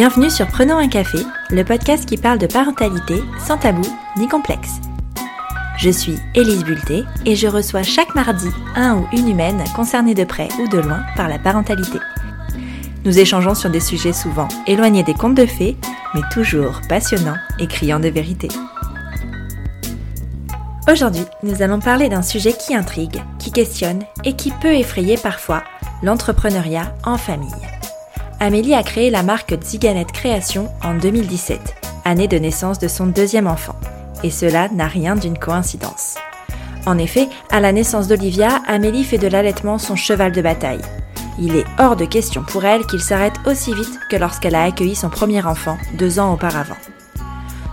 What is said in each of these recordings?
Bienvenue sur Prenons un café, le podcast qui parle de parentalité sans tabou ni complexe. Je suis Élise Bulté et je reçois chaque mardi un ou une humaine concernée de près ou de loin par la parentalité. Nous échangeons sur des sujets souvent éloignés des contes de fées, mais toujours passionnants et criants de vérité. Aujourd'hui, nous allons parler d'un sujet qui intrigue, qui questionne et qui peut effrayer parfois l'entrepreneuriat en famille. Amélie a créé la marque Ziganet Création en 2017, année de naissance de son deuxième enfant. Et cela n'a rien d'une coïncidence. En effet, à la naissance d'Olivia, Amélie fait de l'allaitement son cheval de bataille. Il est hors de question pour elle qu'il s'arrête aussi vite que lorsqu'elle a accueilli son premier enfant deux ans auparavant.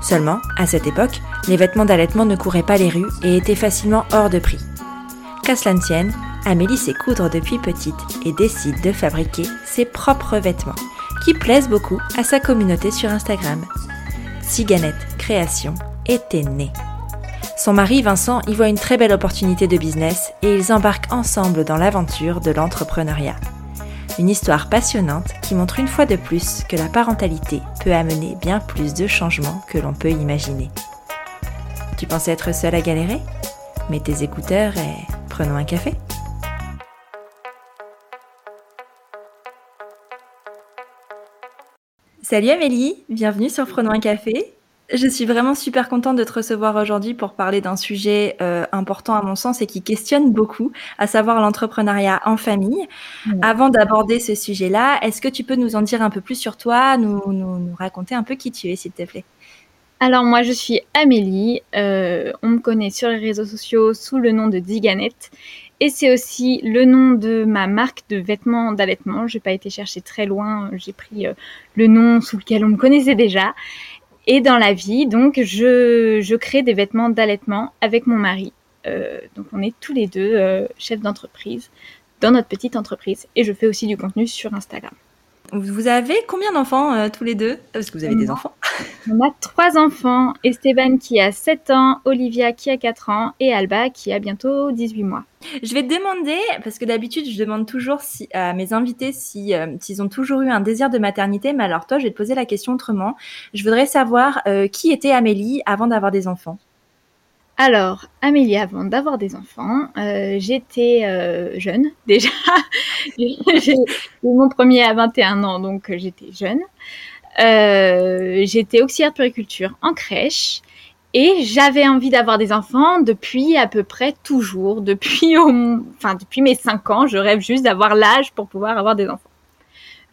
Seulement, à cette époque, les vêtements d'allaitement ne couraient pas les rues et étaient facilement hors de prix. Qu'à cela ne Amélie sait coudre depuis petite et décide de fabriquer ses propres vêtements, qui plaisent beaucoup à sa communauté sur Instagram. Siganette Création était née. Son mari Vincent y voit une très belle opportunité de business et ils embarquent ensemble dans l'aventure de l'entrepreneuriat. Une histoire passionnante qui montre une fois de plus que la parentalité peut amener bien plus de changements que l'on peut imaginer. Tu pensais être seule à galérer? Mets tes écouteurs et prenons un café. Salut Amélie, bienvenue sur Prenons un café. Je suis vraiment super contente de te recevoir aujourd'hui pour parler d'un sujet euh, important à mon sens et qui questionne beaucoup, à savoir l'entrepreneuriat en famille. Avant d'aborder ce sujet-là, est-ce que tu peux nous en dire un peu plus sur toi, nous, nous, nous raconter un peu qui tu es, s'il te plaît? Alors moi je suis Amélie, euh, on me connaît sur les réseaux sociaux sous le nom de Diganette et c'est aussi le nom de ma marque de vêtements d'allaitement. J'ai pas été chercher très loin, j'ai pris euh, le nom sous lequel on me connaissait déjà. Et dans la vie, donc je, je crée des vêtements d'allaitement avec mon mari. Euh, donc on est tous les deux chefs d'entreprise dans notre petite entreprise et je fais aussi du contenu sur Instagram. Vous avez combien d'enfants euh, tous les deux? Parce que vous avez des enfants. On a trois enfants. Esteban qui a 7 ans, Olivia qui a 4 ans et Alba qui a bientôt 18 mois. Je vais te demander, parce que d'habitude je demande toujours si, à mes invités si, euh, s'ils ont toujours eu un désir de maternité, mais alors toi je vais te poser la question autrement. Je voudrais savoir euh, qui était Amélie avant d'avoir des enfants? Alors, Amélie, avant d'avoir des enfants, euh, j'étais euh, jeune déjà. j'ai mon premier à 21 ans, donc euh, j'étais jeune. Euh, j'étais auxiliaire de puriculture en crèche et j'avais envie d'avoir des enfants depuis à peu près toujours. Depuis, au, enfin, depuis mes 5 ans, je rêve juste d'avoir l'âge pour pouvoir avoir des enfants.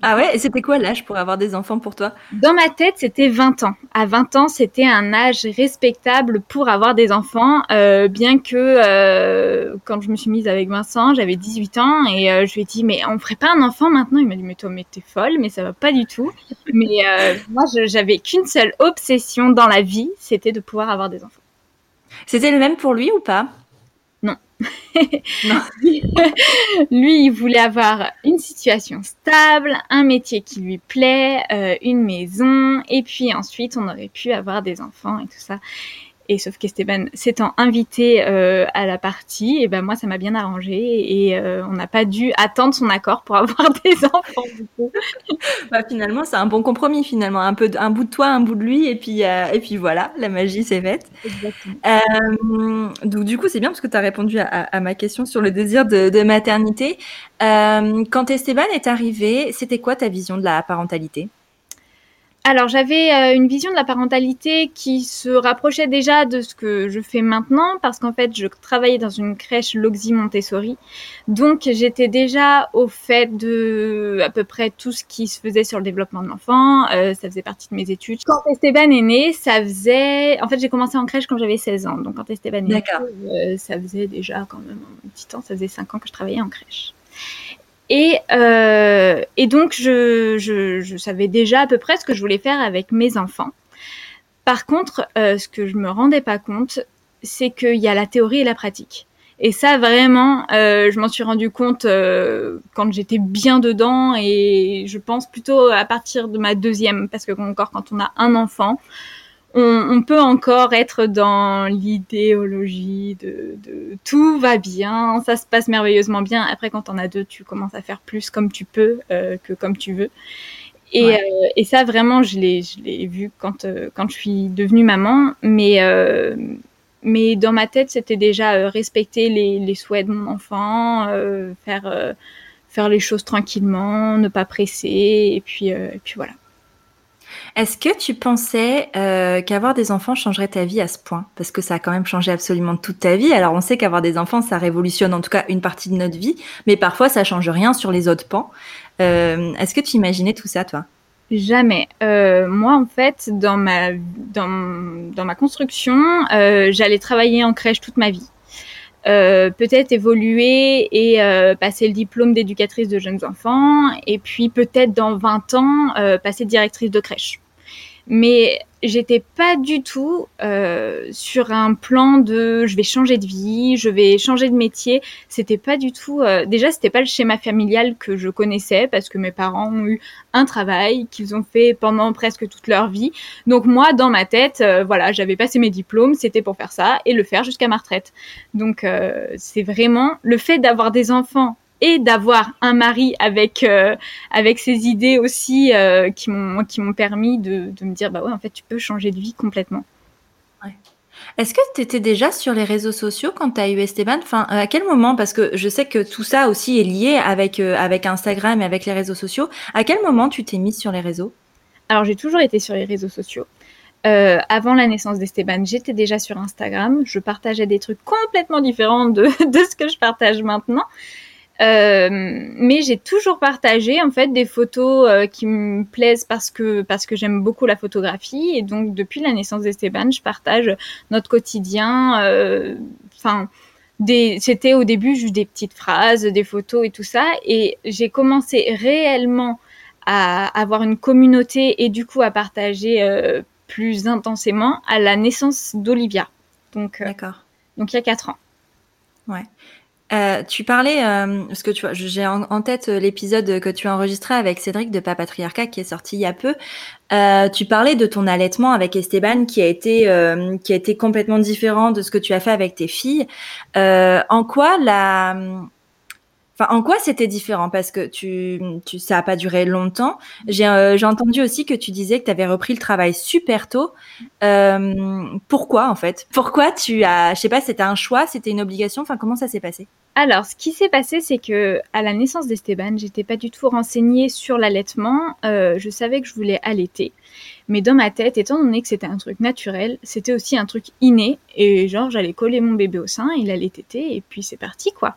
Ah ouais, et c'était quoi l'âge pour avoir des enfants pour toi? Dans ma tête, c'était 20 ans. À 20 ans, c'était un âge respectable pour avoir des enfants, euh, bien que euh, quand je me suis mise avec Vincent, j'avais 18 ans et euh, je lui ai dit mais on ferait pas un enfant maintenant? Il m'a dit mais toi mais t'es folle, mais ça va pas du tout. mais moi, j'avais qu'une seule obsession dans la vie, c'était de pouvoir avoir des enfants. C'était le même pour lui ou pas? lui, il voulait avoir une situation stable, un métier qui lui plaît, euh, une maison, et puis ensuite, on aurait pu avoir des enfants et tout ça. Et sauf qu'Esteban s'étant invité euh, à la partie, et ben moi ça m'a bien arrangé et euh, on n'a pas dû attendre son accord pour avoir des enfants. Du coup. bah, finalement c'est un bon compromis finalement, un peu un bout de toi, un bout de lui et puis euh, et puis voilà, la magie s'est faite. Euh, donc du coup c'est bien parce que tu as répondu à, à, ma question sur le désir de, de maternité. Euh, quand Esteban est arrivé, c'était quoi ta vision de la parentalité? Alors j'avais euh, une vision de la parentalité qui se rapprochait déjà de ce que je fais maintenant parce qu'en fait je travaillais dans une crèche Loxy Montessori. Donc j'étais déjà au fait de à peu près tout ce qui se faisait sur le développement de l'enfant, euh, ça faisait partie de mes études. Quand Esteban est né, ça faisait en fait j'ai commencé en crèche quand j'avais 16 ans. Donc quand Esteban est né, euh, ça faisait déjà quand même un petit temps, ça faisait 5 ans que je travaillais en crèche. Et, euh, et donc, je, je, je, savais déjà à peu près ce que je voulais faire avec mes enfants. Par contre, euh, ce que je me rendais pas compte, c'est qu'il y a la théorie et la pratique. Et ça, vraiment, euh, je m'en suis rendu compte euh, quand j'étais bien dedans et je pense plutôt à partir de ma deuxième, parce que encore quand on a un enfant, on, on, peut encore être dans l'idéologie de, de, tout va bien, ça se passe merveilleusement bien. Après, quand on a deux, tu commences à faire plus comme tu peux euh, que comme tu veux. Et, et ça, vraiment, je l'ai vu quand, quand je suis devenue maman. Mais, mais dans ma tête, c'était déjà respecter les, les, souhaits de mon enfant, faire, faire les choses tranquillement, ne pas presser. Et puis, et puis voilà. Est-ce que tu pensais euh, qu'avoir des enfants changerait ta vie à ce point? Parce que ça a quand même changé absolument toute ta vie. Alors on sait qu'avoir des enfants, ça révolutionne en tout cas une partie de notre vie, mais parfois ça change rien sur les autres pans. Euh, est-ce que tu imaginais tout ça, toi? Jamais. Euh, moi, en fait, dans ma dans, dans ma construction, j'allais travailler en crèche toute ma vie. peut-être évoluer et passer le diplôme d'éducatrice de jeunes enfants, et puis peut-être dans 20 ans passer directrice de crèche mais j'étais pas du tout euh, sur un plan de je vais changer de vie, je vais changer de métier. C'était pas du tout. Euh, déjà, c'était pas le schéma familial que je connaissais parce que mes parents ont eu un travail qu'ils ont fait pendant presque toute leur vie. Donc moi, dans ma tête, euh, voilà, j'avais passé mes diplômes, c'était pour faire ça et le faire jusqu'à ma retraite. Donc euh, c'est vraiment le fait d'avoir des enfants et d'avoir un mari avec euh, avec ses idées aussi euh, qui m'ont qui m'ont permis de, de, me dire bah ouais en fait tu peux changer de vie complètement. Ouais. Est-ce que tu étais déjà sur les réseaux sociaux quand tu as eu Esteban? Enfin, à quel moment? Parce que je sais que tout ça aussi est lié avec, euh, avec Instagram et avec les réseaux sociaux. À quel moment tu t'es mise sur les réseaux? Alors, j'ai toujours été sur les réseaux sociaux. Euh, avant la naissance d'Esteban, j'étais déjà sur Instagram. Je partageais des trucs complètement différents de, de ce que je partage maintenant. Euh, mais j'ai toujours partagé en fait des photos euh, qui me plaisent parce que parce que j'aime beaucoup la photographie et donc depuis la naissance d'Esteban, je partage notre quotidien. Euh, enfin, c'était au début juste des petites phrases, des photos et tout ça, et j'ai commencé réellement à avoir une communauté et du coup à partager plus intensément à la naissance d'Olivia. Donc. Donc il y a quatre ans. Ouais. Euh, tu parlais, euh, parce que tu vois, j'ai en, tête euh, l'épisode que tu as enregistré avec Cédric de Papatriarcat qui est sorti il y a peu. tu parlais de ton allaitement avec Esteban qui a été qui a été complètement différent de ce que tu as fait avec tes filles. en quoi la en quoi c'était différent? Parce que tu, ça a pas duré longtemps. J'ai euh, entendu aussi que tu disais que tu avais repris le travail super tôt. Euh, pourquoi en fait? Pourquoi tu as, je sais pas, c'était un choix, c'était une obligation? Enfin, comment ça s'est passé? Alors, ce qui s'est passé, c'est que à la naissance d'Esteban, j'étais pas du tout renseignée sur l'allaitement. Euh, je savais que je voulais allaiter, mais dans ma tête, étant donné que c'était un truc naturel, c'était aussi un truc inné. Et genre, j'allais coller mon bébé au sein, il allait téter, et puis c'est parti quoi.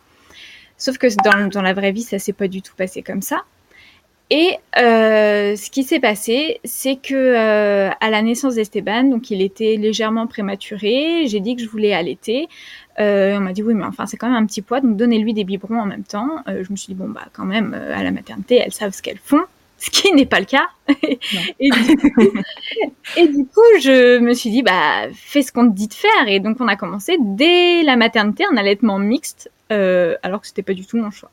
Sauf que dans, dans la vraie vie, ça s'est pas du tout passé comme ça. Et euh, ce qui s'est passé, c'est que euh, à la naissance d'Esteban, donc il était légèrement prématuré, j'ai dit que je voulais allaiter. Euh, on m'a dit oui, mais enfin c'est quand même un petit poids, donc donnez-lui des biberons en même temps. Euh, je me suis dit bon bah quand même à la maternité, elles savent ce qu'elles font, ce qui n'est pas le cas. et, du coup, et, du coup, je me suis dit bah fais ce qu'on te dit de faire. Et donc on a commencé dès la maternité un allaitement mixte euh, alors que c'était pas du tout mon choix.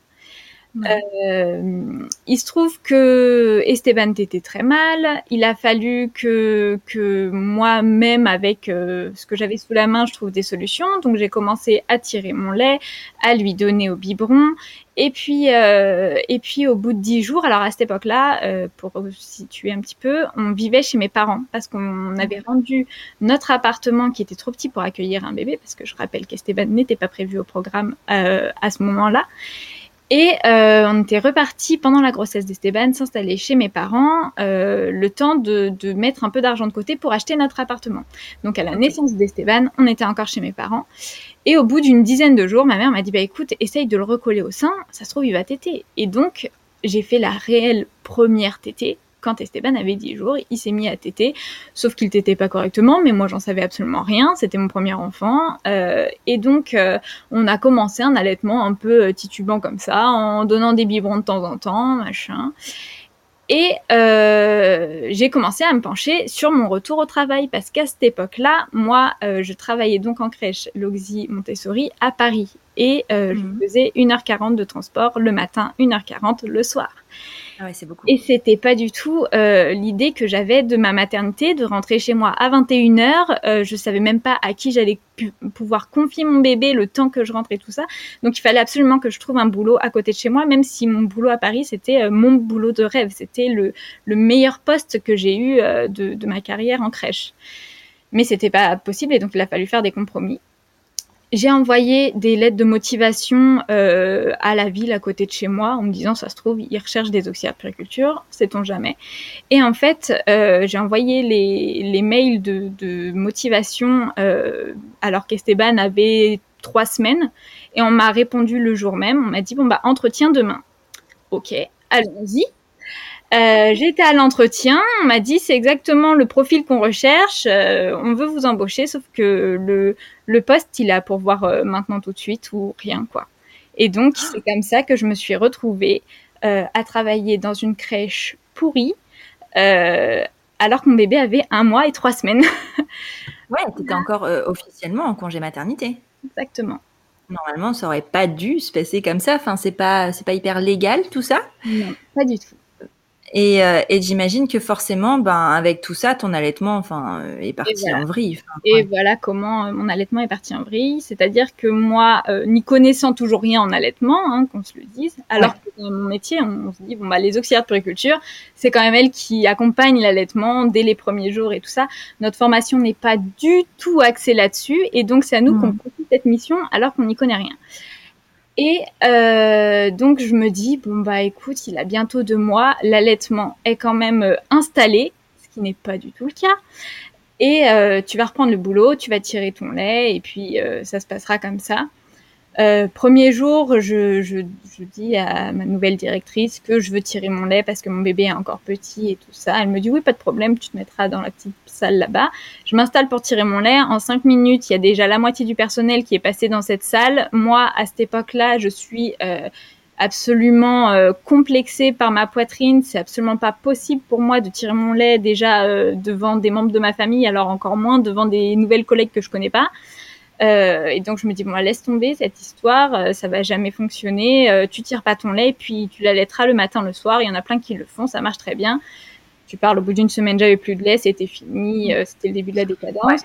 Euh, il se trouve que Esteban était très mal. Il a fallu que, que moi-même, avec euh, ce que j'avais sous la main, je trouve des solutions. Donc j'ai commencé à tirer mon lait, à lui donner au biberon. Et puis, euh, et puis au bout de dix jours, alors à cette époque-là, euh, pour situer un petit peu, on vivait chez mes parents parce qu'on avait rendu notre appartement qui était trop petit pour accueillir un bébé, parce que je rappelle qu'Esteban n'était pas prévu au programme euh, à ce moment-là. Et euh, on était reparti pendant la grossesse d'Esteban s'installer chez mes parents, euh, le temps de, de, mettre un peu d'argent de côté pour acheter notre appartement. Donc à la naissance d'Esteban, on était encore chez mes parents. Et au bout d'une dizaine de jours, ma mère m'a dit bah écoute, essaye de le recoller au sein, ça se trouve il va téter. Et donc j'ai fait la réelle première tétée quand Esteban avait 10 jours, il s'est mis à téter, sauf qu'il tétait pas correctement, mais moi j'en savais absolument rien, c'était mon premier enfant, euh, et donc euh, on a commencé un allaitement un peu euh, titubant comme ça, en donnant des biberons de temps en temps, machin. Et euh, j'ai commencé à me pencher sur mon retour au travail parce qu'à cette époque-là, moi, euh, je travaillais donc en crèche Loxy Montessori à Paris. et je mhm. faisais 1h40 de transport le matin, 1h40 le soir. Ah. Et c'était pas du tout euh, l'idée que j'avais de ma maternité, de rentrer chez moi à 21h. Euh, je savais même pas à qui j'allais pouvoir confier mon bébé le temps que je rentrais et tout ça. Donc il fallait absolument que je trouve un boulot à côté de chez moi, même si mon boulot à Paris, c'était euh, mon boulot de rêve. C'était le, le meilleur poste que j'ai eu euh, de, de ma carrière en crèche. Mais c'était pas possible et donc il a fallu faire des compromis. J'ai envoyé des lettres de motivation euh, à la ville à côté de chez moi en me disant ça se trouve ils recherchent des auxiliaires de périculture, sait-on jamais. Et en fait euh, j'ai envoyé les, les mails de, de motivation euh, alors qu'Esteban avait trois semaines et on m'a répondu le jour même. On m'a dit bon bah entretien demain. Ok, allons-y. Euh, J'étais à l'entretien, on m'a dit c'est exactement le profil qu'on recherche, euh, on veut vous embaucher, sauf que le, le poste il a pour voir euh, maintenant tout de suite ou rien quoi. Et donc ah. c'est comme ça que je me suis retrouvée euh, à travailler dans une crèche pourrie, alors que mon bébé avait un mois et trois semaines. ouais, tu étais encore officiellement en congé maternité. Exactement. Normalement, ça aurait pas dû se passer comme ça. Enfin, c'est pas, c'est pas hyper légal tout ça. Non, pas du tout. Et, euh, et j'imagine que forcément, ben, avec tout ça, ton allaitement enfin, euh, est parti en vrille. et voilà comment euh, mon allaitement est parti en vrille. C'est-à-dire que moi, n'y connaissant toujours rien en allaitement, hein, qu'on se le dise, alors que dans mon métier, on, se dit, bon, bah, les auxiliaires de puriculture, c'est quand même elles qui accompagnent l'allaitement dès les premiers jours et tout ça. Notre formation n'est pas du tout axée là-dessus. Et donc, c'est à nous mmh. qu'on confie cette mission alors qu'on n'y connaît rien. Et euh, donc je me dis bon bah écoute, il a bientôt deux mois, l'allaitement est quand même euh, installé, ce qui n'est pas du tout le cas. Et euh, tu vas reprendre le boulot, tu vas tirer ton lait et puis ça se passera comme ça. Premier jour, je, je, je, dis à ma nouvelle directrice que je veux tirer mon lait parce que mon bébé est encore petit et tout ça. Elle me dit oui, pas de problème, tu te mettras dans la petite salle là-bas. Je m'installe pour tirer mon lait. En cinq minutes, il y a déjà la moitié du personnel qui est passé dans cette salle. Moi, à cette époque-là, je suis euh, absolument euh, complexée par ma poitrine. C'est absolument pas possible pour moi de tirer mon lait déjà euh, devant des membres de ma famille, alors encore moins devant des nouvelles collègues que je connais pas. Et donc je me dis bon bah, laisse tomber cette histoire, ça va jamais fonctionner. Tu tires pas ton lait, puis tu l'allaiteras le matin, le soir. Il y en a plein qui le font, ça marche très bien. Tu parles au bout d'une semaine, j'avais plus de lait, c'était fini, c'était le début de la décadence.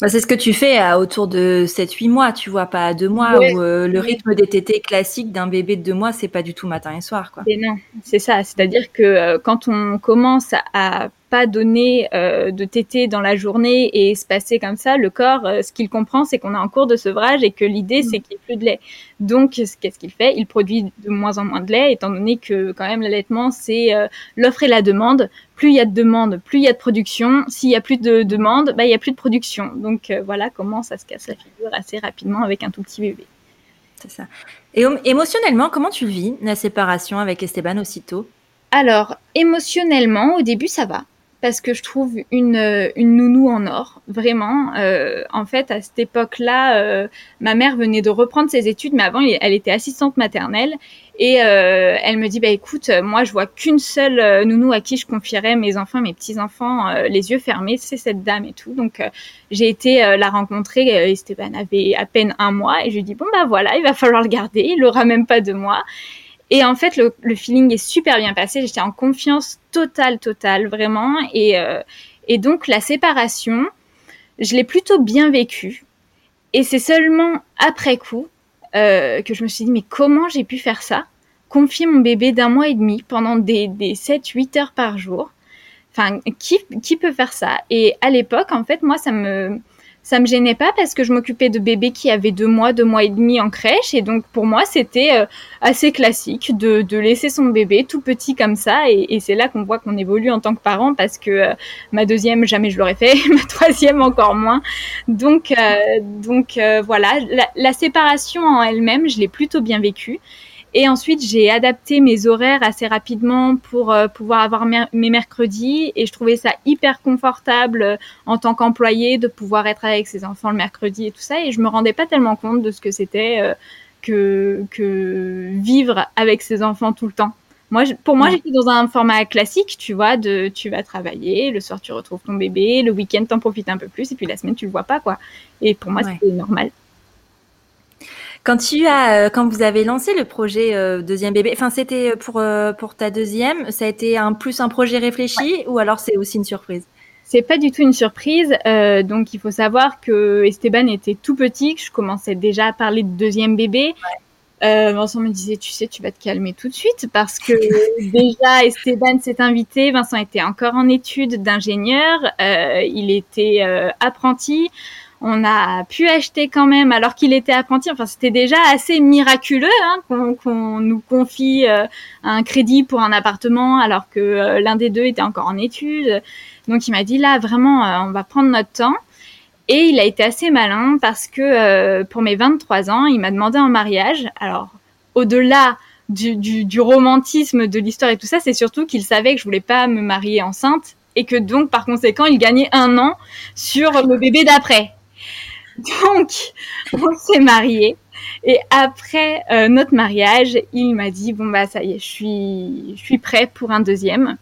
Bah, c'est ce que tu fais à autour de 7-8 mois, tu vois, pas à 2 mois, où le rythme des tétés classique d'un bébé de 2 mois, c'est pas du tout matin et soir. Quoi. Et non, c'est ça. C'est-à-dire que quand on commence à donner euh, de tétée dans la journée et se passer comme ça, le corps, euh, ce qu'il comprend, c'est qu'on est en cours de sevrage et que l'idée, c'est qu'il n'y ait plus de lait. Donc, qu'est-ce qu'il fait? Il produit de moins en moins de lait, étant donné que quand même l'allaitement, c'est euh, l'offre et la demande. Plus il y a de demande, plus il y a de production. S'il y a plus de demande, bah, il y a plus de production. Donc voilà comment ça se casse la figure assez rapidement avec un tout petit bébé. C'est ça. Et émotionnellement, comment tu vis la séparation avec Esteban aussitôt? Alors, émotionnellement, au début, ça va parce que je trouve une, euh, une nounou en or, vraiment. Euh, en fait, à cette époque-là, euh, ma mère venait de reprendre ses études, mais avant, elle était assistante maternelle. Et euh, elle me dit, bah écoute, moi, je vois qu'une seule euh, nounou à qui je confierais mes enfants, mes petits-enfants, les yeux fermés, c'est cette dame et tout. Donc, j'ai été la rencontrer. Esteban avait à peine un mois, et je lui dis, bon, bah voilà, il va falloir le garder, il aura même pas deux mois. Et en fait, le, le, feeling est super bien passé. J'étais en confiance totale, totale, vraiment. Et, euh, et donc, la séparation, je l'ai plutôt bien vécue. Et c'est seulement après coup euh, que je me suis dit, mais comment j'ai pu faire ça? Confier mon bébé d'un mois et demi pendant des, des 7-8 heures par jour. Enfin, qui, qui peut faire ça? Et à l'époque, en fait, moi, ça me ça me gênait pas parce que je m'occupais de bébés qui avaient deux mois, deux mois et demi en crèche. Et donc, pour moi, c'était euh, assez classique de, laisser son bébé tout petit comme ça. Et, c'est là qu'on voit qu'on évolue en tant que parent parce que euh, ma deuxième, jamais je l'aurais fait. ma troisième, encore moins. Donc, euh, donc voilà, la, séparation en elle-même, je l'ai plutôt bien vécue. Et ensuite, j'ai adapté mes horaires assez rapidement pour euh, pouvoir avoir mes mercredis. Et je trouvais ça hyper confortable euh, en tant qu'employé de pouvoir être avec ses enfants le mercredi et tout ça. Et je me rendais pas tellement compte de ce que c'était euh, que, que vivre avec ses enfants tout le temps. Moi, pour moi, j'étais dans un format classique, tu vois, de tu vas travailler, le soir tu retrouves ton bébé, le week-end t'en profites un peu plus, et puis la semaine tu le vois pas, quoi. Et pour moi, c'était normal. Quand tu as, quand vous avez lancé le projet deuxième bébé, enfin c'était pour pour ta deuxième, ça a été un plus un projet réfléchi ou alors c'est aussi une surprise? C'est pas du tout une surprise. Euh, donc, il faut savoir que Esteban était tout petit, que je commençais déjà à parler de deuxième bébé. Euh, Vincent me disait, tu sais, tu vas te calmer tout de suite parce que déjà Esteban s'est invité. Vincent était encore en études d'ingénieur. Euh, il était euh, apprenti. On a pu acheter quand même alors qu'il était apprenti. Enfin, c'était déjà assez miraculeux hein, qu'on nous confie euh, un crédit pour un appartement alors que l'un des deux était encore en études. Donc il m'a dit là vraiment euh, on va prendre notre temps. Et il a été assez malin parce que euh, pour mes 23 ans, il m'a demandé en mariage. Alors au-delà du, du, romantisme de l'histoire et tout ça, c'est surtout qu'il savait que je voulais pas me marier enceinte et que donc par conséquent il gagnait un an sur le bébé d'après. Donc on s'est mariés. Et après euh, notre mariage, il m'a dit bon bah ça y est, je suis je suis prêt pour un deuxième.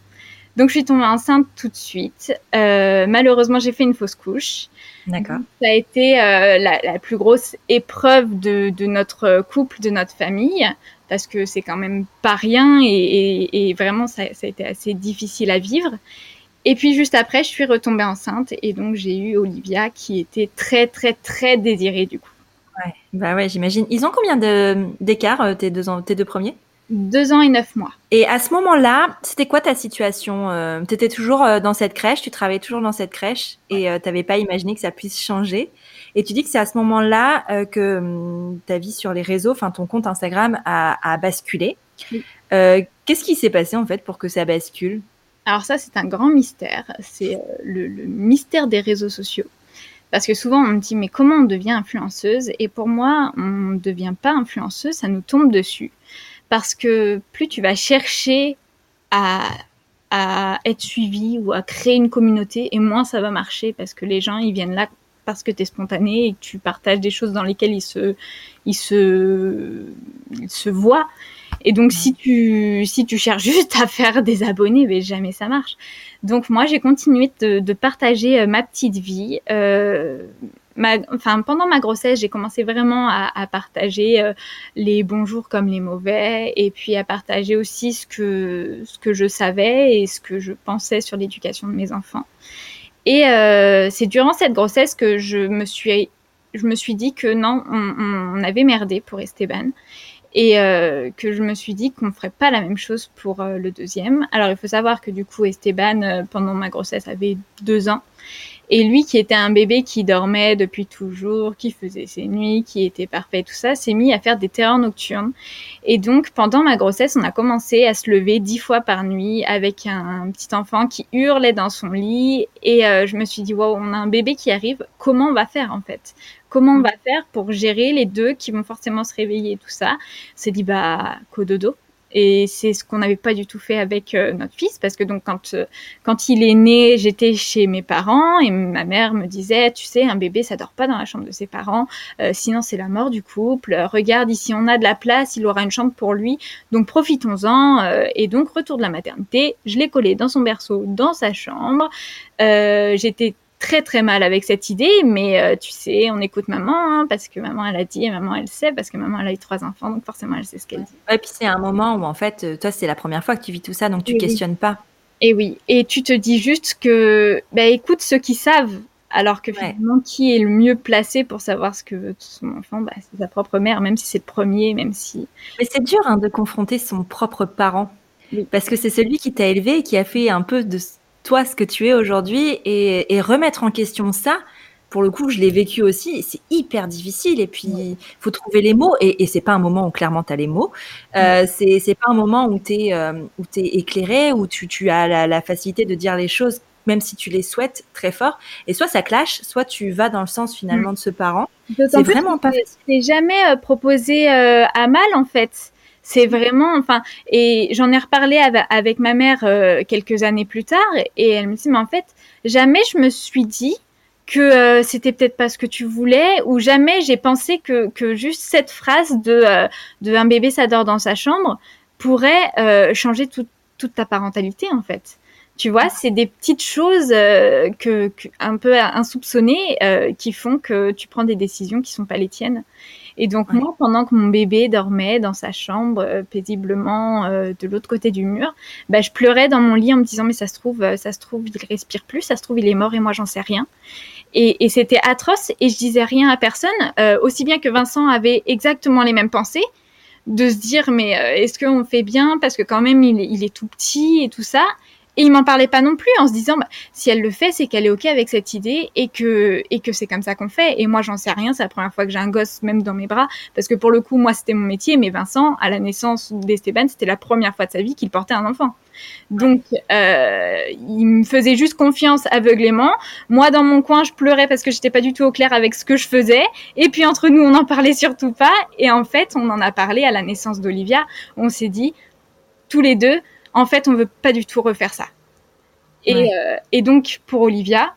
Donc je suis tombée enceinte tout de suite. Euh, malheureusement, j'ai fait une fausse couche. D'accord. Ça a été euh, la, la, plus grosse épreuve de, de, notre couple, de notre famille, parce que c'est quand même pas rien et, et, et vraiment ça, ça, a été assez difficile à vivre. Et puis juste après, je suis retombée enceinte et donc j'ai eu Olivia qui était très très très désirée du coup. Ouais, bah ouais, j'imagine. Ils ont combien d'écart euh, tes deux tes deux premiers? Deux ans et neuf mois. Et à ce moment-là, c'était quoi ta situation euh, Tu étais toujours euh, dans cette crèche, tu travaillais toujours dans cette crèche? Et euh, tu n'avais pas imaginé que ça puisse changer? Et tu dis que c'est à ce moment-là que hum, ta vie sur les réseaux, enfin ton compte Instagram a, basculé. Qu'est-ce qui s'est passé en fait pour que ça bascule? Alors ça, c'est un grand mystère. C'est le, le mystère des réseaux sociaux. Parce que souvent on me dit mais comment on devient influenceuse? Et pour moi, on ne devient pas influenceuse, ça nous tombe dessus parce que plus tu vas chercher à, être suivi ou à créer une communauté, et moins ça va marcher parce que les gens, ils viennent là parce que tu es spontané et que tu partages des choses dans lesquelles ils se voient. Et donc, si tu, si tu cherches juste à faire des abonnés, mais jamais ça marche. Donc, moi, j'ai continué de, partager euh, ma petite vie, euh, enfin, pendant ma grossesse, j'ai commencé vraiment à, partager euh, les bons jours comme les mauvais, et puis à partager aussi ce que ce que je savais et ce que je pensais sur l'éducation de mes enfants. Et euh, c'est durant cette grossesse que je me suis je me suis dit que non, on, on avait merdé pour Esteban et euh, que je me suis dit qu'on ferait pas la même chose pour euh, le deuxième. Alors il faut savoir que du coup Esteban euh, pendant ma grossesse avait deux ans et lui, qui était un bébé qui dormait depuis toujours, qui faisait ses nuits, qui était parfait, tout ça, s'est mis à faire des terreurs nocturnes. Et donc, pendant ma grossesse, on a commencé à se lever dix fois par nuit avec un, petit enfant qui hurlait dans son lit. Et euh, je me suis dit, wow, on a un bébé qui arrive. Comment on va faire, en fait? Comment on va faire pour gérer les deux qui vont forcément se réveiller et tout ça? C'est dit, bah, cododo. Et c'est ce qu'on n'avait pas du tout fait avec euh, notre fils, parce que donc quand euh, quand il est né, j'étais chez mes parents et ma mère me disait, tu sais, un bébé ça dort pas dans la chambre de ses parents, euh, sinon c'est la mort du couple. Regarde ici, on a de la place, il aura une chambre pour lui, donc profitons-en. et donc retour de la maternité, je l'ai collé dans son berceau, dans sa chambre. j'étais très très mal avec cette idée, mais euh, tu sais, on écoute maman hein, parce que maman elle a dit et maman elle sait parce que maman elle a eu trois enfants, donc forcément elle sait ce qu'elle dit. Et puis c'est un moment où en fait, euh, toi c'est la première fois que tu vis tout ça, donc tu questionnes pas. Et oui, et tu te dis juste que, bah écoute ceux qui savent, alors que finalement qui est le mieux placé pour savoir ce que veut son enfant, bah, c'est sa propre mère, même si c'est le premier, même si. Mais c'est dur hein, de confronter son propre parent. Parce que c'est celui qui t'a élevé et qui a fait un peu de toi ce que tu es aujourd'hui et, remettre en question ça. Pour le coup, je l'ai vécu aussi, c'est hyper difficile. Et puis, il faut trouver les mots. Et, et c'est pas un moment où clairement tu as les mots. Euh, c'est pas un moment où tu es, euh, es, éclairé, où tu, tu as la, la, facilité de dire les choses, même si tu les souhaites très fort. Et soit ça clash, soit tu vas dans le sens finalement mm. de ce parent. C'est vraiment pas. C'est jamais euh, proposé euh, à mal en fait. C'est vraiment, enfin, et j'en ai reparlé avec, ma mère euh, quelques années plus tard, et elle me dit, mais en fait, jamais je me suis dit que euh, c'était peut-être pas ce que tu voulais, ou jamais j'ai pensé que, que juste cette phrase de, euh, de un bébé s'adore dans sa chambre pourrait changer toute ta parentalité, en fait Tu vois, c'est des petites choses que, un peu insoupçonnées qui font que tu prends des décisions qui sont pas les tiennes. Et donc moi, pendant que mon bébé dormait dans sa chambre euh, paisiblement euh, de l'autre côté du mur, bah, je pleurais dans mon lit en me disant mais ça se trouve, euh, ça se trouve, il respire plus, ça se trouve, il est mort et moi j'en sais rien. Et, et c'était atroce et je disais rien à personne, aussi bien que Vincent avait exactement les mêmes pensées de se dire mais est-ce qu'on fait bien? Parce que quand même il, il est tout petit et tout ça et il m'en parlait pas non plus en se disant bah, si elle le fait, c'est qu'elle est ok avec cette idée et que et que c'est comme ça qu'on fait. Et moi, j'en sais rien. C'est la première fois que j'ai un gosse même dans mes bras parce que pour le coup, moi, c'était mon métier. Mais Vincent, à la naissance d'Esteban, c'était la première fois de sa vie qu'il portait un enfant. Donc, euh, il me faisait juste confiance aveuglément. Moi, dans mon coin, je pleurais parce que j'étais pas du tout au clair avec ce que je faisais. Et puis entre nous, on n'en parlait surtout pas. Et en fait, on en a parlé à la naissance d'Olivia. On s'est dit tous les deux en fait, on veut pas du tout refaire ça. Euh, et, donc, pour Olivia,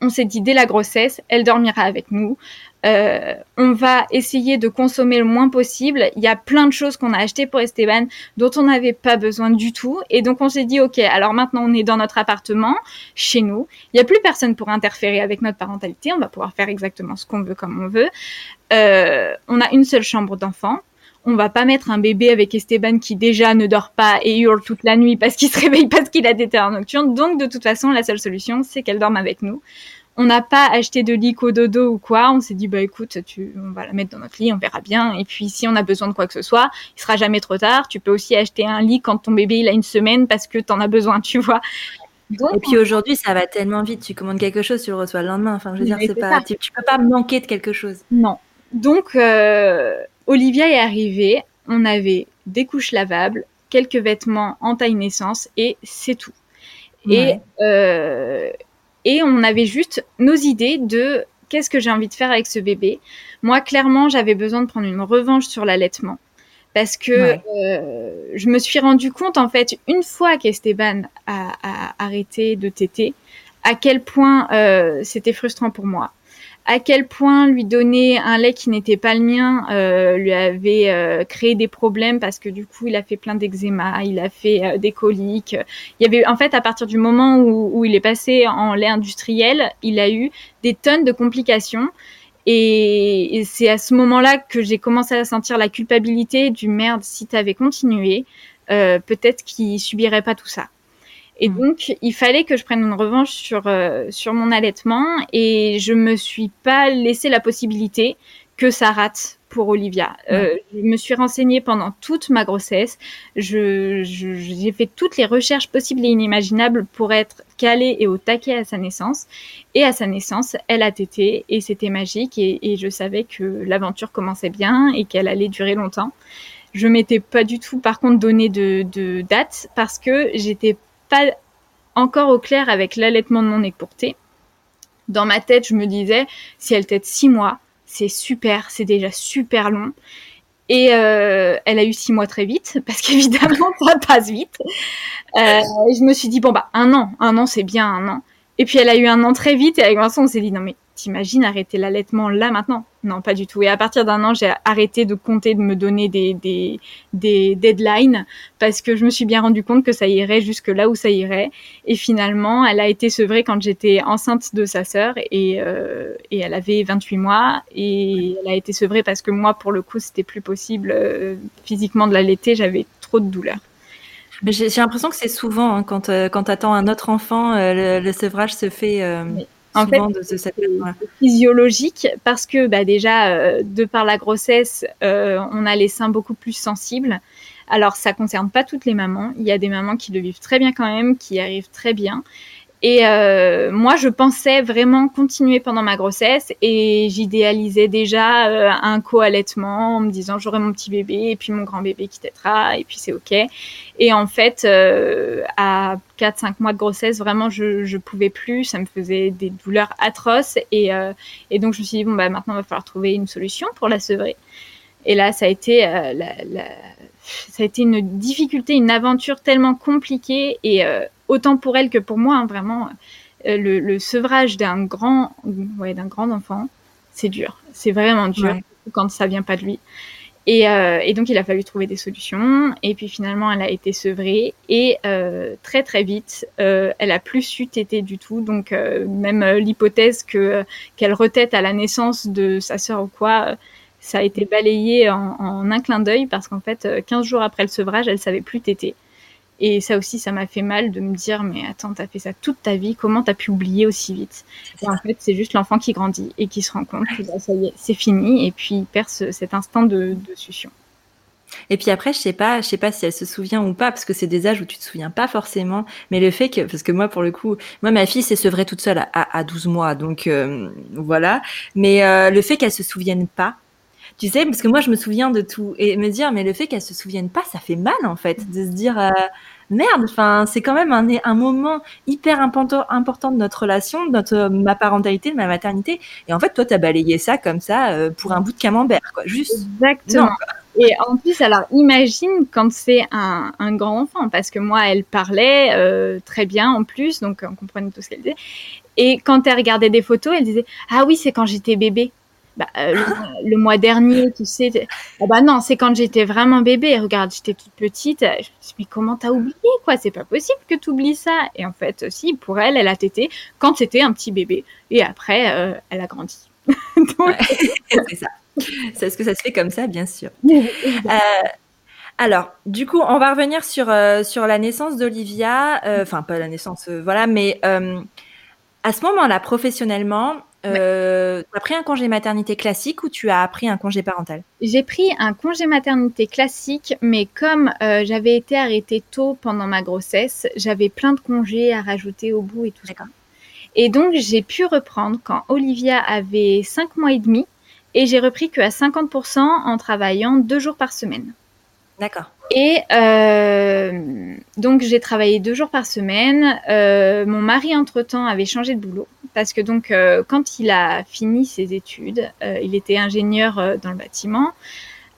on s'est dit dès la grossesse, elle dormira avec nous. Euh, on va essayer de consommer le moins possible. Il y a plein de choses qu'on a achetées pour Esteban dont on n'avait pas besoin du tout. Et donc on s'est dit, ok, alors maintenant on est dans notre appartement, chez nous. Il n'y a plus personne pour interférer avec notre parentalité. On va pouvoir faire exactement ce qu'on veut comme on veut. Euh, on a une seule chambre d'enfant on va pas mettre un bébé avec Esteban qui déjà ne dort pas et hurle toute la nuit parce qu'il se réveille parce qu'il a des terreurs nocturnes. Donc de toute façon, la seule solution, c'est qu'elle dorme avec nous. On n'a pas acheté de lit qu'au dodo ou quoi. On s'est dit bah écoute, tu, on va la mettre dans notre lit, on verra bien. Et puis si on a besoin de quoi que ce soit, il sera jamais trop tard. Tu peux aussi acheter un lit quand ton bébé il a une semaine parce que tu en as besoin, tu vois. et puis aujourd'hui, ça va tellement vite. Tu commandes quelque chose, tu le reçois le lendemain. Enfin, je veux dire, c'est pas, tu, peux pas manquer de quelque chose. Non. Donc, euh, Olivia est arrivée, on avait des couches lavables, quelques vêtements en taille naissance et c'est tout. Et, euh, et on avait juste nos idées de qu'est-ce que j'ai envie de faire avec ce bébé. Moi, clairement, j'avais besoin de prendre une revanche sur l'allaitement. Parce que euh, je me suis rendu compte, en fait, une fois qu'Esteban a, a, arrêté de téter, à quel point euh, c'était frustrant pour moi à quel point lui donner un lait qui n'était pas le mien euh, lui avait euh, créé des problèmes parce que du coup il a fait plein d'eczéma, il a fait euh, des coliques. Il y avait en fait à partir du moment où, où, il est passé en lait industriel, il a eu des tonnes de complications. Et, c'est à ce moment-là que j'ai commencé à sentir la culpabilité du merde si t'avais continué, euh, peut-être qu'il subirait pas tout ça. Et mm. donc, il fallait que je prenne une revanche sur, euh, sur mon allaitement et je me suis pas laissé la possibilité que ça rate pour Olivia. Euh, je me suis renseignée pendant toute ma grossesse. Je, j'ai fait toutes les recherches possibles et inimaginables pour être calée et au taquet à sa naissance. Et à sa naissance, elle a tété et c'était magique et, et je savais que l'aventure commençait bien et qu'elle allait durer longtemps. Je m'étais pas du tout, par contre, donné de, de date parce que j'étais pas encore au clair avec l'allaitement de mon écourté. Dans ma tête, je me disais, si elle tète six mois, c'est super, c'est déjà super long. Et euh, elle a eu six mois très vite, parce qu'évidemment, ça passe vite. Euh, je me suis dit, bon, bah, un an, un an, c'est bien un an. Et puis, elle a eu un an très vite, et avec Vincent, on s'est dit, non, mais t'imagines arrêter l'allaitement là maintenant? Non, pas du tout. Et à partir d'un an, j'ai arrêté de compter, de me donner des, des, des deadlines parce que je me suis bien rendu compte que ça irait jusque là où ça irait. Et finalement, elle a été sevrée quand j'étais enceinte de sa sœur et, euh, et elle avait 28 mois et elle a été sevrée parce que moi, pour le coup, c'était plus possible euh, physiquement de l'allaiter. J'avais trop de douleurs. J'ai l'impression que c'est souvent hein, quand, euh, quand tu attends un autre enfant, le, le, sevrage se fait en fait, c'est physiologique parce que bah, déjà, euh, de par la grossesse, euh, on a les seins beaucoup plus sensibles. Alors, ça concerne pas toutes les mamans. Il y a des mamans qui le vivent très bien quand même, qui arrivent très bien. Et euh, moi, je pensais vraiment continuer pendant ma grossesse et j'idéalisais déjà euh, un co-allaitement en me disant j'aurai mon petit bébé et puis mon grand bébé qui tétera et puis c'est ok. Et en fait, euh, à 4-5 mois de grossesse, vraiment, je je pouvais plus, ça me faisait des douleurs atroces et, euh, et donc je me suis dit bon bah maintenant il va falloir trouver une solution pour la sevrer. Et là, ça a été euh, la, la, ça a été une difficulté, une aventure tellement compliquée et autant pour elle que pour moi, hein, vraiment, euh, le, sevrage d'un grand, ouais, d'un grand enfant, c'est dur. C'est vraiment dur quand ça vient pas de lui. Et, euh, et, donc, il a fallu trouver des solutions. Et puis, finalement, elle a été sevrée. Et euh, très, très vite, euh, elle a plus su téter du tout. Donc, même l'hypothèse que qu'elle retête à la naissance de sa sœur ou quoi, ça a été balayé en, en un clin d'œil parce qu'en fait, 15 jours après le sevrage, elle savait plus téter. Et ça aussi, ça m'a fait mal de me dire, mais attends, t'as fait ça toute ta vie, comment t'as pu oublier aussi vite Et en fait, c'est juste l'enfant qui grandit et qui se rend compte que bah, ça y est, c'est fini, et puis il perd ce, cet instinct de, de succion. Et puis après, je sais pas, je sais pas si elle se souvient ou pas, parce que c'est des âges où tu te souviens pas forcément. Mais le fait que, parce que moi, pour le coup, moi, ma fille s'est sevrée toute seule à, à 12 mois, donc euh, voilà. Mais euh, le fait qu'elle se souvienne pas, tu sais, parce que moi, je me souviens de tout et me dire, mais le fait qu'elle se souvienne pas, ça fait mal en fait, de se dire. Euh, merde, enfin, c'est quand même un, un moment hyper important, important de notre relation, de notre, ma parentalité, de ma maternité. Et en fait, toi, tu as balayé ça comme ça euh, pour un bout de camembert, quoi. Juste. Exactement. Et en plus, alors imagine quand c'est un, un, grand enfant, parce que moi, elle parlait euh, très bien en plus, donc on comprenait tout ce qu'elle disait. Et quand elle regardait des photos, elle disait Ah oui, c'est quand j'étais bébé bah, euh, le, mois dernier, tu sais. Ah bah non, c'est quand j'étais vraiment bébé. Regarde, j'étais toute petite. Je me suis dit, comment t'as oublié, quoi? C'est pas possible que tu oublies ça. Et en fait, si, pour elle, elle a tété quand c'était un petit bébé. Et après, euh, elle a grandi. C'est ça. C'est ce que ça se fait comme ça, bien sûr. euh, alors, du coup, on va revenir sur, sur la naissance d'Olivia. Enfin, pas la naissance, voilà, mais à ce moment-là, professionnellement, euh, ouais. tu as pris un congé maternité classique ou tu as pris un congé parental? J'ai pris un congé maternité classique, mais comme euh, j'avais été arrêtée tôt pendant ma grossesse, j'avais plein de congés à rajouter au bout et tout ça. Et donc, j'ai pu reprendre quand Olivia avait 5 mois et demi et j'ai repris que à 50% en travaillant deux jours par semaine. D'accord. Et euh, donc j'ai travaillé deux jours par semaine. Euh, mon mari entre-temps avait changé de boulot parce que donc euh, quand il a fini ses études, il était ingénieur dans le bâtiment.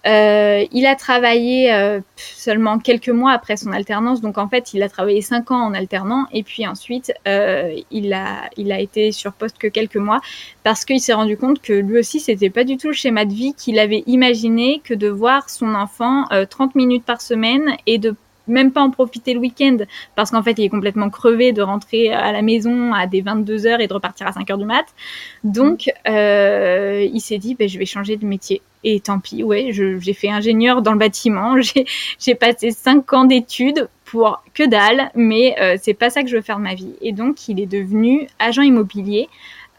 Il a travaillé seulement quelques mois après son alternance, donc en fait il a travaillé cinq ans en alternant. Et puis ensuite il a il a été sur poste que quelques mois parce qu'il s'est rendu compte que lui aussi c'était pas du tout le schéma de vie qu'il avait imaginé que de voir son enfant 30 minutes par semaine et de même pas en profiter le week-end. Parce qu'en fait il est complètement crevé de rentrer à la maison à des 22 heures et de repartir à 5 heures du mat. Donc euh, il s'est dit ben, je vais changer de métier et tant pis ouais j'ai fait ingénieur dans le bâtiment j'ai passé 5 ans d'études pour que dalle mais euh, c'est pas ça que je veux faire de ma vie et donc il est devenu agent immobilier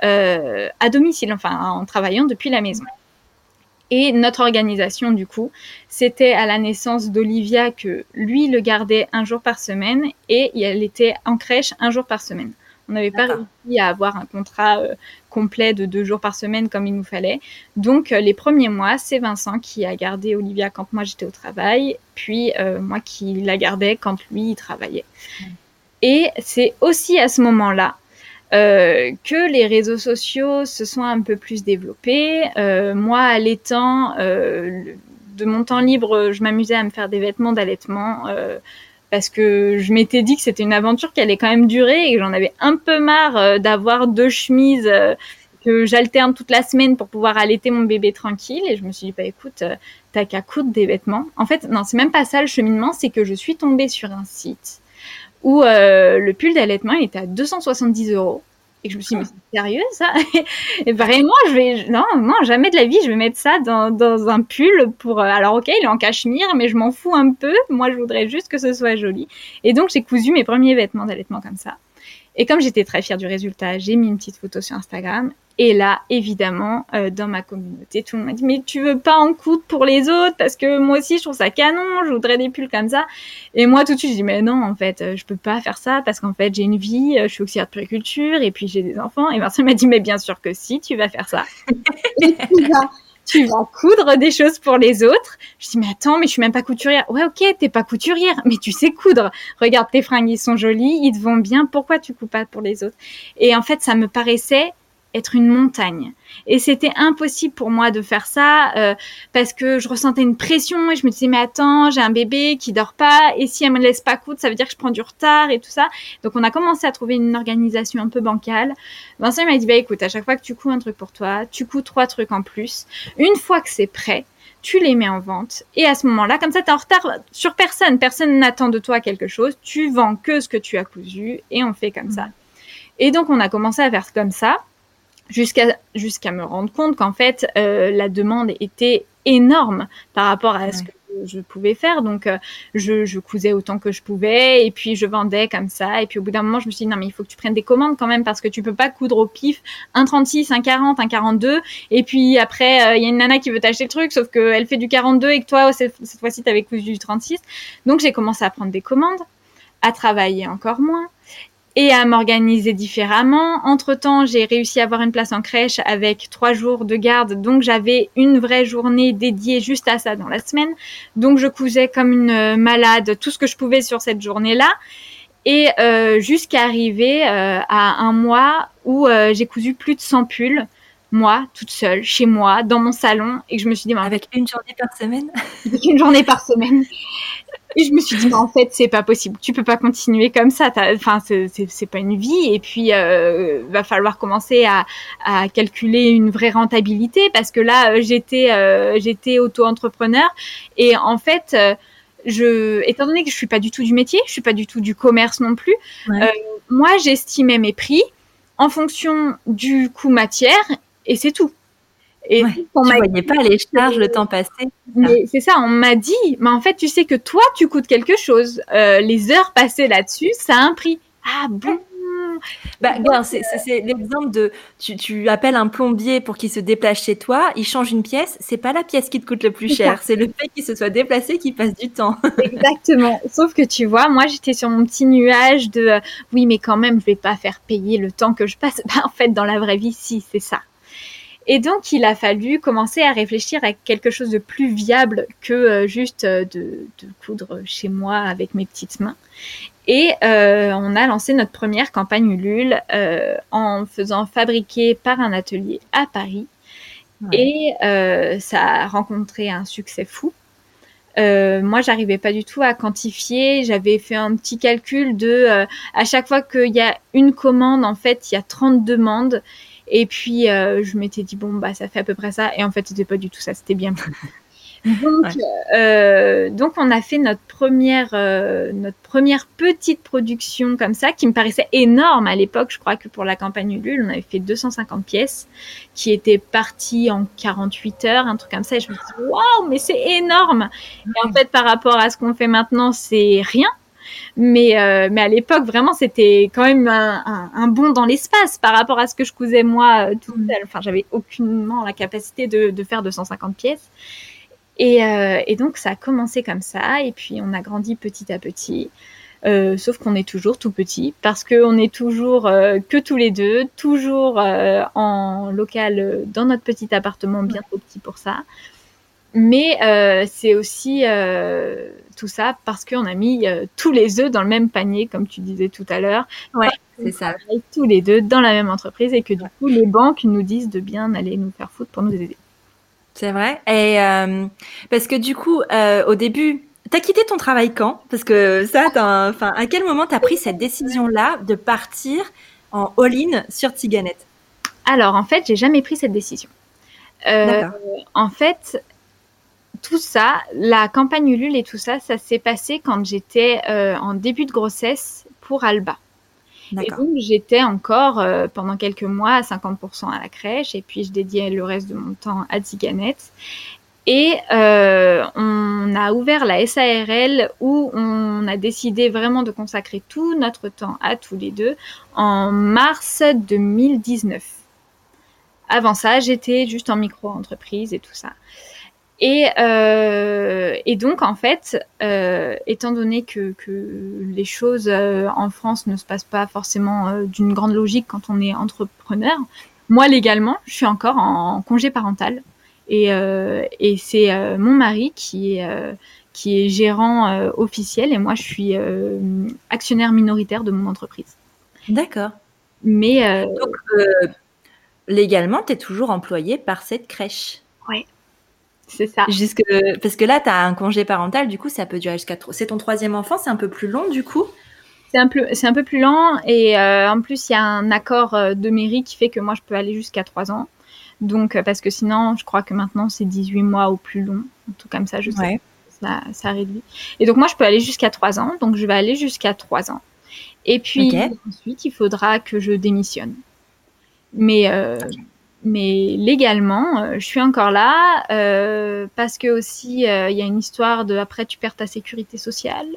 euh, à domicile enfin en travaillant depuis la maison. Et notre organisation, du coup, c'était à la naissance d'Olivia que lui le gardait un jour par semaine et elle était en crèche un jour par semaine. On n'avait pas réussi à avoir un contrat euh, complet de deux jours par semaine comme il nous fallait. Donc, euh, les premiers mois, c'est Vincent qui a gardé Olivia quand moi j'étais au travail, puis euh, moi qui la gardais quand lui il travaillait. Mmh. Et c'est aussi à ce moment-là euh, que les réseaux sociaux se sont un peu plus développés. Euh, moi, à l'étang, euh, de mon temps libre, je m'amusais à me faire des vêtements d'allaitement parce que je m'étais dit que c'était une aventure qui allait quand même durer et que j'en avais un peu marre euh, d'avoir deux chemises que j'alterne toute la semaine pour pouvoir allaiter mon bébé tranquille. Et je me suis dit, bah écoute, t'as qu'à coudre des vêtements. En fait, non, c'est même pas ça le cheminement, c'est que je suis tombée sur un site où euh, le pull d'allaitement était à 270 euros. Et je me suis dit, mais c'est sérieux ça? Et vraiment, je vais, non, non, jamais de la vie, je vais mettre ça dans, dans un pull pour. Euh, alors, ok, il est en cachemire, mais je m'en fous un peu. Moi, je voudrais juste que ce soit joli. Et donc, j'ai cousu mes premiers vêtements d'allaitement comme ça. Et comme j'étais très fière du résultat, j'ai mis une petite photo sur Instagram. Et là, évidemment, euh, dans ma communauté, tout le monde m'a dit mais tu veux pas en coudre pour les autres? Parce que moi aussi je trouve ça canon, je voudrais des pulls comme ça. Et moi tout de suite je dis mais non en fait euh, je peux pas faire ça parce qu'en fait j'ai une vie, euh, je suis auxiliaire de périculture et puis j'ai des enfants. Et Marcel m'a dit mais bien sûr que si tu vas faire ça. tu vas coudre des choses pour les autres. Je dis, mais attends, mais je suis même pas couturière. Ouais, ok, t'es pas couturière, mais tu sais coudre. Regarde, tes fringues, ils sont jolis, ils te vont bien. Pourquoi tu couds pas pour les autres? Et en fait, ça me paraissait être une montagne. Et c'était impossible pour moi de faire ça euh, parce que je ressentais une pression et je me disais mais attends, j'ai un bébé qui dort pas et si elle me laisse pas coudre, ça veut dire que je prends du retard et tout ça. Donc on a commencé à trouver une organisation un peu bancale. Vincent m'a dit bah écoute, à chaque fois que tu couds un truc pour toi, tu couds trois trucs en plus. Une fois que c'est prêt, tu les mets en vente. Et à ce moment-là, comme ça, tu es en retard sur personne. Personne n'attend de toi quelque chose. Tu vends que ce que tu as cousu et on fait comme ça. Et donc, on a commencé à faire comme ça jusqu'à jusqu'à me rendre compte qu'en fait, euh, la demande était énorme par rapport à ce que je pouvais faire. Donc, euh, je, je, cousais autant que je pouvais et puis je vendais comme ça. Et puis, au bout d'un moment, je me suis dit, non, mais il faut que tu prennes des commandes quand même parce que tu peux pas coudre au pif un 36, un 40, un 42. Et puis après, euh, il y a une nana qui veut t'acheter le truc, sauf qu'elle fait du 42 et que toi, cette, cette fois-ci, tu avais cousu du 36. Donc, j'ai commencé à prendre des commandes, à travailler encore moins et à m'organiser différemment. Entre-temps, j'ai réussi à avoir une place en crèche avec trois jours de garde, donc j'avais une vraie journée dédiée juste à ça dans la semaine. Donc je cousais comme une malade tout ce que je pouvais sur cette journée-là. Et euh, jusqu'à arriver euh, à un mois où euh, j'ai cousu plus de 100 pulls moi, toute seule, chez moi, dans mon salon, et que je me suis dit, avec une journée par semaine, avec une journée par semaine, et je me suis dit, en fait, c'est pas possible. Tu peux pas continuer comme ça. Enfin, c'est pas une vie. Et puis, euh, va falloir commencer à, à, calculer une vraie rentabilité parce que là, euh, j'étais euh, j'étais auto-entrepreneur et en fait. Euh, je, étant donné que je suis pas du tout du métier, je suis pas du tout du commerce non plus. Moi, j'estimais mes prix en fonction du coût matière et c'est tout. Et on tu voyais pas les charges, le temps passé. Mais c'est ça, on m'a dit, mais en fait, tu sais que toi, tu coûtes quelque chose. Euh, les heures passées là-dessus, ça a un prix. Ah bon? Bah, c'est l'exemple de tu, tu, appelles un plombier pour qu'il se déplace chez toi, il change une pièce, c'est pas la pièce qui te coûte le plus cher, c'est le fait qu'il se soit déplacé qui passe du temps. Exactement. Sauf que tu vois, moi j'étais sur mon petit nuage de euh, oui, mais quand même, je vais pas faire payer le temps que je passe. Bah, en fait, dans la vraie vie, si, c'est ça. Et donc, il a fallu commencer à réfléchir à quelque chose de plus viable que euh, juste euh, de, de, coudre chez moi avec mes petites mains. Et euh, on a lancé notre première campagne Ulule euh, en faisant fabriquer par un atelier à Paris. Ouais. Et euh, ça a rencontré un succès fou. Moi, j'arrivais pas du tout à quantifier. J'avais fait un petit calcul de à chaque fois qu'il y a une commande, en fait, il y a 30 demandes. Et puis, euh, je m'étais dit, bon, bah, ça fait à peu près ça. Et en fait, c'était pas du tout ça, c'était bien plus. Donc, ouais. euh, donc, on a fait notre première, euh, notre première petite production comme ça, qui me paraissait énorme à l'époque. Je crois que pour la campagne Ulule, on avait fait 250 pièces, qui étaient parties en 48 heures, un truc comme ça. Et je me suis dit, waouh, mais c'est énorme. Et en fait, par rapport à ce qu'on fait maintenant, c'est rien. Mais, euh, mais à l'époque, vraiment, c'était quand même un, un, un bond dans l'espace par rapport à ce que je cousais moi euh, toute seule. Enfin, j'avais aucunement la capacité de, de faire 250 pièces. Et, euh, et, donc, ça a commencé comme ça. Et puis, on a grandi petit à petit. Euh, sauf qu'on est toujours tout petit parce qu'on est toujours euh, que tous les deux, toujours euh, en local dans notre petit appartement bien trop petit pour ça. Mais euh, c'est aussi euh, tout ça parce qu'on a mis euh, tous les œufs dans le même panier, comme tu disais tout à l'heure. Ouais, c'est ça. Tous les deux dans la même entreprise et que du coup, les banques nous disent de bien aller nous faire foutre pour nous aider. C'est vrai. Et parce que du coup, au début, T'as quitté ton travail quand? Parce que ça, enfin, à quel moment t'as pris cette décision-là de partir en all-in sur Tiganet? Alors, en fait, j'ai jamais pris cette décision. Euh, en fait, tout ça, la campagne Ulule et tout ça, ça s'est passé quand j'étais euh, en début de grossesse pour Alba. Et donc j'étais encore euh, pendant quelques mois à 50% à la crèche et puis je dédiais le reste de mon temps à Tiganet. Et euh, on a ouvert la SARL où on a décidé vraiment de consacrer tout notre temps à tous les deux en mars 2019. Avant ça, j'étais juste en micro-entreprise et tout ça. Et, euh, et, donc, en fait, euh, étant donné que, que les choses euh, en France ne se passent pas forcément d'une grande logique quand on est entrepreneur, moi, légalement, je suis encore en congé parental. Et, et c'est mon mari qui est, qui est gérant officiel et moi, je suis actionnaire minoritaire de mon entreprise. D'accord. Mais donc, légalement, tu es toujours employé par cette crèche. Oui, c'est ça. Jusque... Parce que là, tu as un congé parental, du coup, ça peut durer jusqu'à... C'est ton troisième enfant, c'est un peu plus long, du coup? C'est un, peu, un peu plus lent et euh, en plus il y a un accord euh, de mairie qui fait que moi je peux aller jusqu'à 3 ans. Donc euh, parce que sinon je crois que maintenant c'est 18 mois ou plus long, tout comme ça je sais. Ça, ça réduit. Et donc moi je peux aller jusqu'à 3 ans, donc je vais aller jusqu'à 3 ans. Et puis ensuite il faudra que je démissionne. Mais mais légalement, je suis encore là parce que aussi il y a une histoire de après tu perds ta sécurité sociale.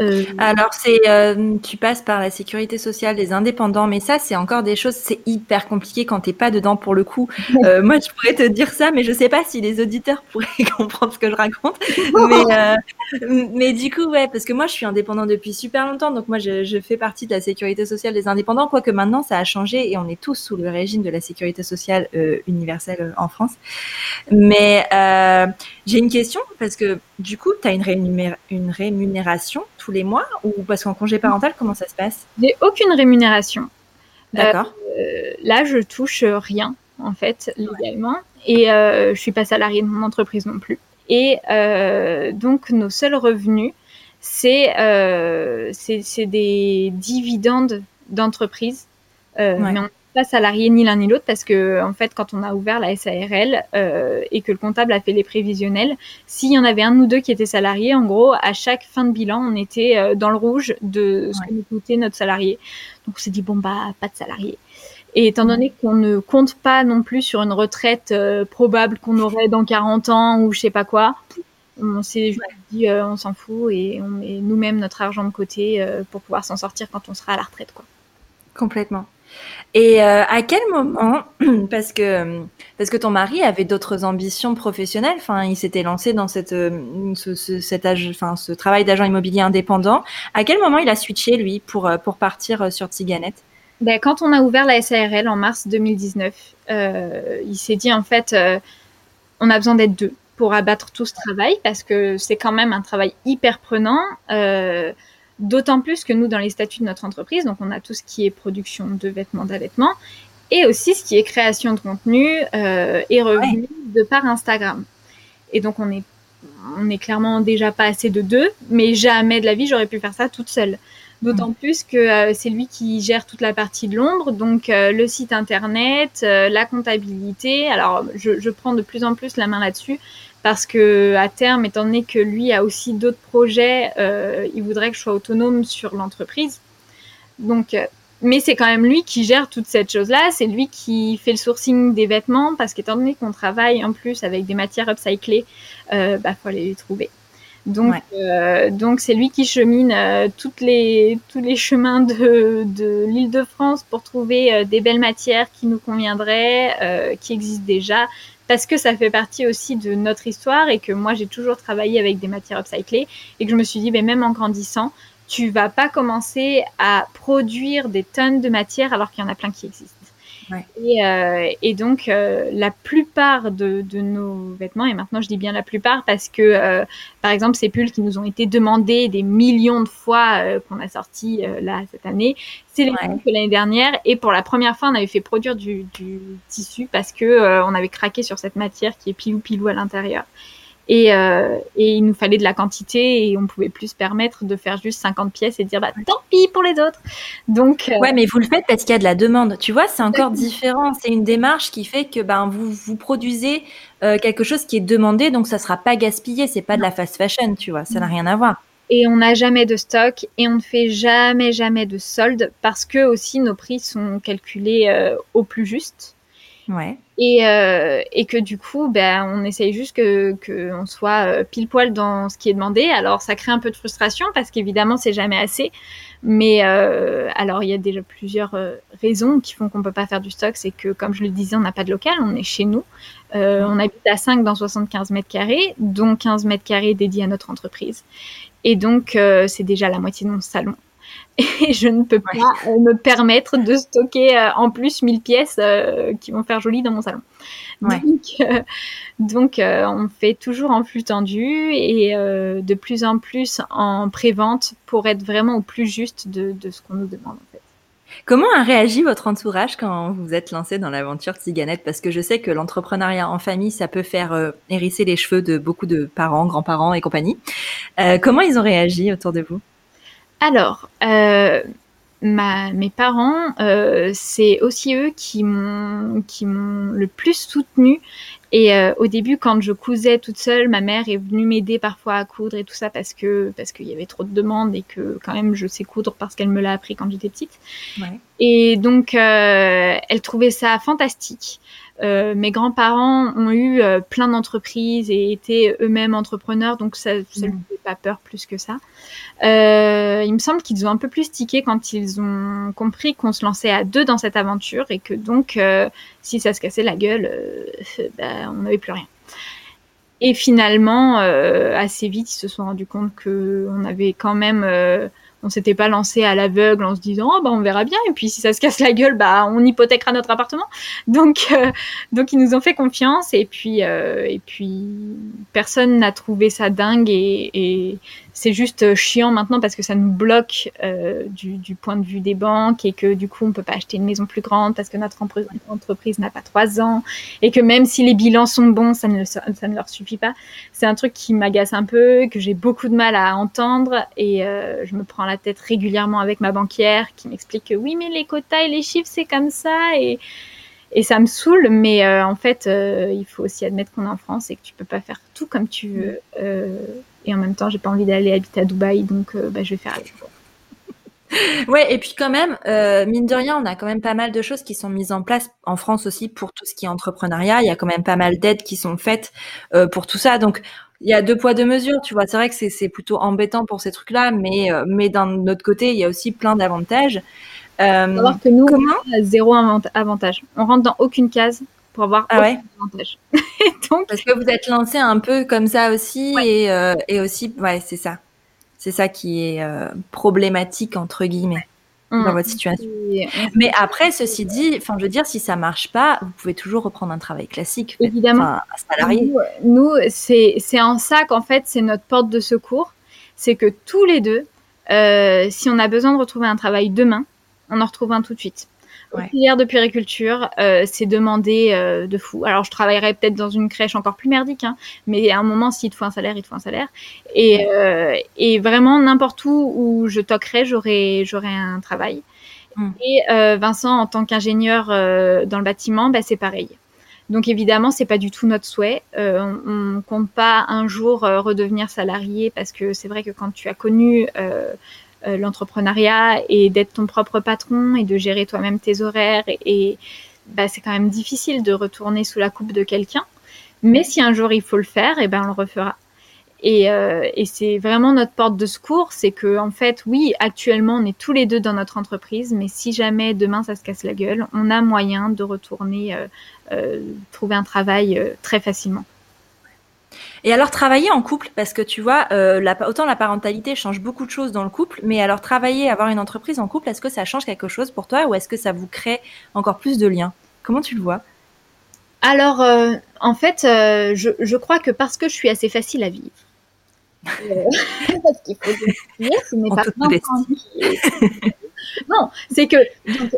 Euh, Alors c'est, euh, tu passes par la sécurité sociale des indépendants, mais ça c'est encore des choses, c'est hyper compliqué quand t'es pas dedans pour le coup. Euh, moi je pourrais te dire ça, mais je sais pas si les auditeurs pourraient comprendre ce que je raconte. mais, mais du coup ouais, parce que moi je suis indépendant depuis super longtemps, donc moi je, je, fais partie de la sécurité sociale des indépendants, quoique maintenant ça a changé et on est tous sous le régime de la sécurité sociale universelle en France. Mais j'ai une question parce que du coup tu as une, une rémunération tous les mois ou parce qu'en congé parental, comment ça se passe? J'ai aucune rémunération. D'accord. Euh, là, je touche rien en fait légalement et euh, je suis pas salariée de mon entreprise non plus. Et euh, donc nos seuls revenus, c'est c'est des dividendes d'entreprise. Mais on pas salarié ni l'un ni l'autre parce que en fait quand on a ouvert la SARL euh, et que le comptable a fait les prévisionnels, s'il y en avait un ou deux qui étaient salariés, en gros à chaque fin de bilan on était euh, dans le rouge de ce que nous coûtait notre salarié. Donc on s'est dit bon bah pas de salarié. Et étant donné qu'on ne compte pas non plus sur une retraite euh, probable qu'on aurait dans 40 ans ou je sais pas quoi, on s'est dit on s'en fout et on met nous-mêmes notre argent de côté pour pouvoir s'en sortir quand on sera à la retraite quoi. Complètement. Et euh, à quel moment, parce que parce que ton mari avait d'autres ambitions professionnelles, enfin, il s'était lancé dans cette euh, ce, cet âge, enfin, ce travail d'agent immobilier indépendant. À quel moment il a switché lui pour euh, pour partir sur Tiganet ben, quand on a ouvert la SARL en mars 2019, euh, il s'est dit en fait, on a besoin d'être deux pour abattre tout ce travail parce que c'est quand même un travail hyper prenant. D'autant plus que nous, dans les statuts de notre entreprise, donc on a tout ce qui est production de vêtements, d'allaitement, et aussi ce qui est création de contenu euh, et revenus de par Instagram. Et donc on est, on est clairement déjà pas assez de deux, mais jamais de la vie j'aurais pu faire ça toute seule. D'autant plus que euh, c'est lui qui gère toute la partie de l'ombre, donc euh, le site internet, euh, la comptabilité. Alors je, je, prends de plus en plus la main là-dessus parce que à terme, étant donné que lui a aussi d'autres projets, euh, il voudrait que je sois autonome sur l'entreprise. Donc, euh, mais c'est quand même lui qui gère toute cette chose-là. C'est lui qui fait le sourcing des vêtements parce qu'étant donné qu'on travaille en plus avec des matières upcyclées, euh, bah faut aller les trouver. Donc, donc c'est lui qui chemine toutes les, tous les chemins de, de l'Île-de-France pour trouver des belles matières qui nous conviendraient, qui existent déjà, parce que ça fait partie aussi de notre histoire et que moi j'ai toujours travaillé avec des matières upcyclées et que je me suis dit, ben, même en grandissant, tu vas pas commencer à produire des tonnes de matières alors qu'il y en a plein qui existent. Et, euh, et, donc, euh, la plupart de, de, nos vêtements, et maintenant je dis bien la plupart parce que, euh, par exemple, ces pulls qui nous ont été demandés des millions de fois euh, qu'on a sortis euh, là cette année, c'est les mêmes que l'année dernière. Et pour la première fois, on avait fait produire du, du tissu parce que on avait craqué sur cette matière qui est pilou pilou à l'intérieur. Et, euh, et, il nous fallait de la quantité et on pouvait plus se permettre de faire juste 50 pièces et dire bah tant pis pour les autres. Donc euh, ouais, mais vous le faites parce qu'il y a de la demande. Tu vois, c'est encore différent. C'est une démarche qui fait que ben vous vous produisez euh, quelque chose qui est demandé, donc ça sera pas gaspillé. C'est pas de la fast fashion, tu vois. Ça n'a rien à voir. Et on n'a jamais de stock et on ne fait jamais jamais de solde parce que aussi nos prix sont calculés euh, au plus juste. Et, euh, et que du coup, ben, on essaye juste que qu'on soit euh, pile poil dans ce qui est demandé. Alors, ça crée un peu de frustration parce qu'évidemment, c'est jamais assez. Mais euh, alors, il y a déjà plusieurs raisons qui font qu'on peut pas faire du stock. C'est que, comme je le disais, on n'a pas de local, on est chez nous. On habite à 5 dans 75 mètres carrés, dont 15 mètres carrés dédiés à notre entreprise. Et donc, c'est déjà la moitié de mon salon et je ne peux pas euh, me permettre de stocker euh, en plus 1000 pièces euh, qui vont faire joli dans mon salon. Donc, donc on fait toujours en flux tendu et de plus en plus en pré-vente pour être vraiment au plus juste de, de ce qu'on nous demande en fait. Comment a réagi votre entourage quand vous êtes lancé dans l'aventure Tiganette? Parce que je sais que l'entrepreneuriat en famille, ça peut faire hérisser les cheveux de beaucoup de parents, grands-parents et compagnie. Comment ils ont réagi autour de vous? Alors, euh, ma, mes parents, c'est aussi eux qui m'ont le plus soutenu et euh, au début, quand je cousais toute seule, ma mère est venue m'aider parfois à coudre et tout ça parce que parce qu'il y avait trop de demandes et que quand même je sais coudre parce qu'elle me l'a appris quand j'étais petite. Ouais. Et donc, euh, elle trouvait ça fantastique. Euh, mes grands-parents ont eu euh, plein d'entreprises et étaient eux-mêmes entrepreneurs, donc ça ne mmh. fait pas peur plus que ça. Euh, il me semble qu'ils ont un peu plus tiqué quand ils ont compris qu'on se lançait à deux dans cette aventure et que donc, euh, si ça se cassait la gueule, bah, on n'avait plus rien. Et finalement, assez vite, ils se sont rendus compte qu'on avait quand même on s'était pas lancé à l'aveugle en se disant oh, bah on verra bien. Et puis si ça se casse la gueule bah on hypothèquera notre appartement. Donc euh, donc ils nous ont fait confiance. Et puis euh, et puis personne n'a trouvé ça dingue. Et, c'est juste euh, chiant maintenant parce que ça nous bloque du, point de vue des banques et que du coup on peut pas acheter une maison plus grande parce que notre entreprise n'a pas trois ans et que même si les bilans sont bons ça ne ça ne leur suffit pas c'est un truc qui m'agace un peu que j'ai beaucoup de mal à entendre et je me prends la tête régulièrement avec ma banquière qui m'explique que oui, mais les quotas et les chiffres, c'est comme ça. Et, et ça me saoule, mais euh, en fait, euh, il faut aussi admettre qu'on est en France et que tu peux pas faire tout comme tu veux. Euh, et en même temps, j'ai pas envie d'aller habiter à Dubaï, donc bah, je vais faire avec. Ouais, et puis quand même, mine de rien, on a quand même pas mal de choses qui sont mises en place en France aussi pour tout ce qui est entrepreneuriat. Il y a quand même pas mal d'aides qui sont faites pour tout ça. Donc, il y a deux poids deux mesures, tu vois. C'est vrai que c'est plutôt embêtant pour ces trucs-là, mais euh, mais d'un autre côté, il y a aussi plein d'avantages. Euh, voir que nous, comment on a zéro avantage. On rentre dans aucune case pour avoir ah ouais. avantage. Donc... Parce que vous êtes lancé un peu comme ça aussi, et, euh, et aussi, ouais, c'est ça. C'est ça qui est euh, problématique entre guillemets dans mm. votre situation. Mais après, ceci dit, enfin, je veux dire, si ça marche pas, vous pouvez toujours reprendre un travail classique, évidemment, salarié. Nous, c'est en ça qu'en fait, c'est notre porte de secours, c'est que tous les deux, euh, si on a besoin de retrouver un travail demain, on en retrouve un tout de suite. Ouais. Filière de puériculture, euh, c'est demandé euh, de fou. Alors, je travaillerais peut-être dans une crèche encore plus merdique, hein, mais à un moment, s'il te faut un salaire, il te faut un salaire. Et, euh, et vraiment, n'importe où où je toquerais, j'aurais, un travail. Mm. Et Vincent, en tant qu'ingénieur dans le bâtiment, bah, c'est pareil. Donc évidemment, c'est pas du tout notre souhait. Euh, on, on, compte pas un jour redevenir salarié parce que c'est vrai que quand tu as connu euh, l'entrepreneuriat et d'être ton propre patron et de gérer toi-même tes horaires. Et, bah, c'est quand même difficile de retourner sous la coupe de quelqu'un. Mais si un jour il faut le faire, et eh ben on le refera. Et, euh, et c'est vraiment notre porte de secours, c'est que en fait, oui, actuellement, on est tous les deux dans notre entreprise, mais si jamais demain ça se casse la gueule, on a moyen de retourner euh, euh trouver un travail euh, très facilement. Et alors travailler en couple, parce que tu vois, euh, la, autant la parentalité change beaucoup de choses dans le couple, mais alors travailler, avoir une entreprise en couple, est-ce que ça change quelque chose pour toi ou est-ce que ça vous crée encore plus de liens? Comment tu le vois? Alors, euh, en fait, euh, je, je, crois que parce que je suis assez facile à vivre. Parce qu'il faut dire, ce n'est pas non, c'est que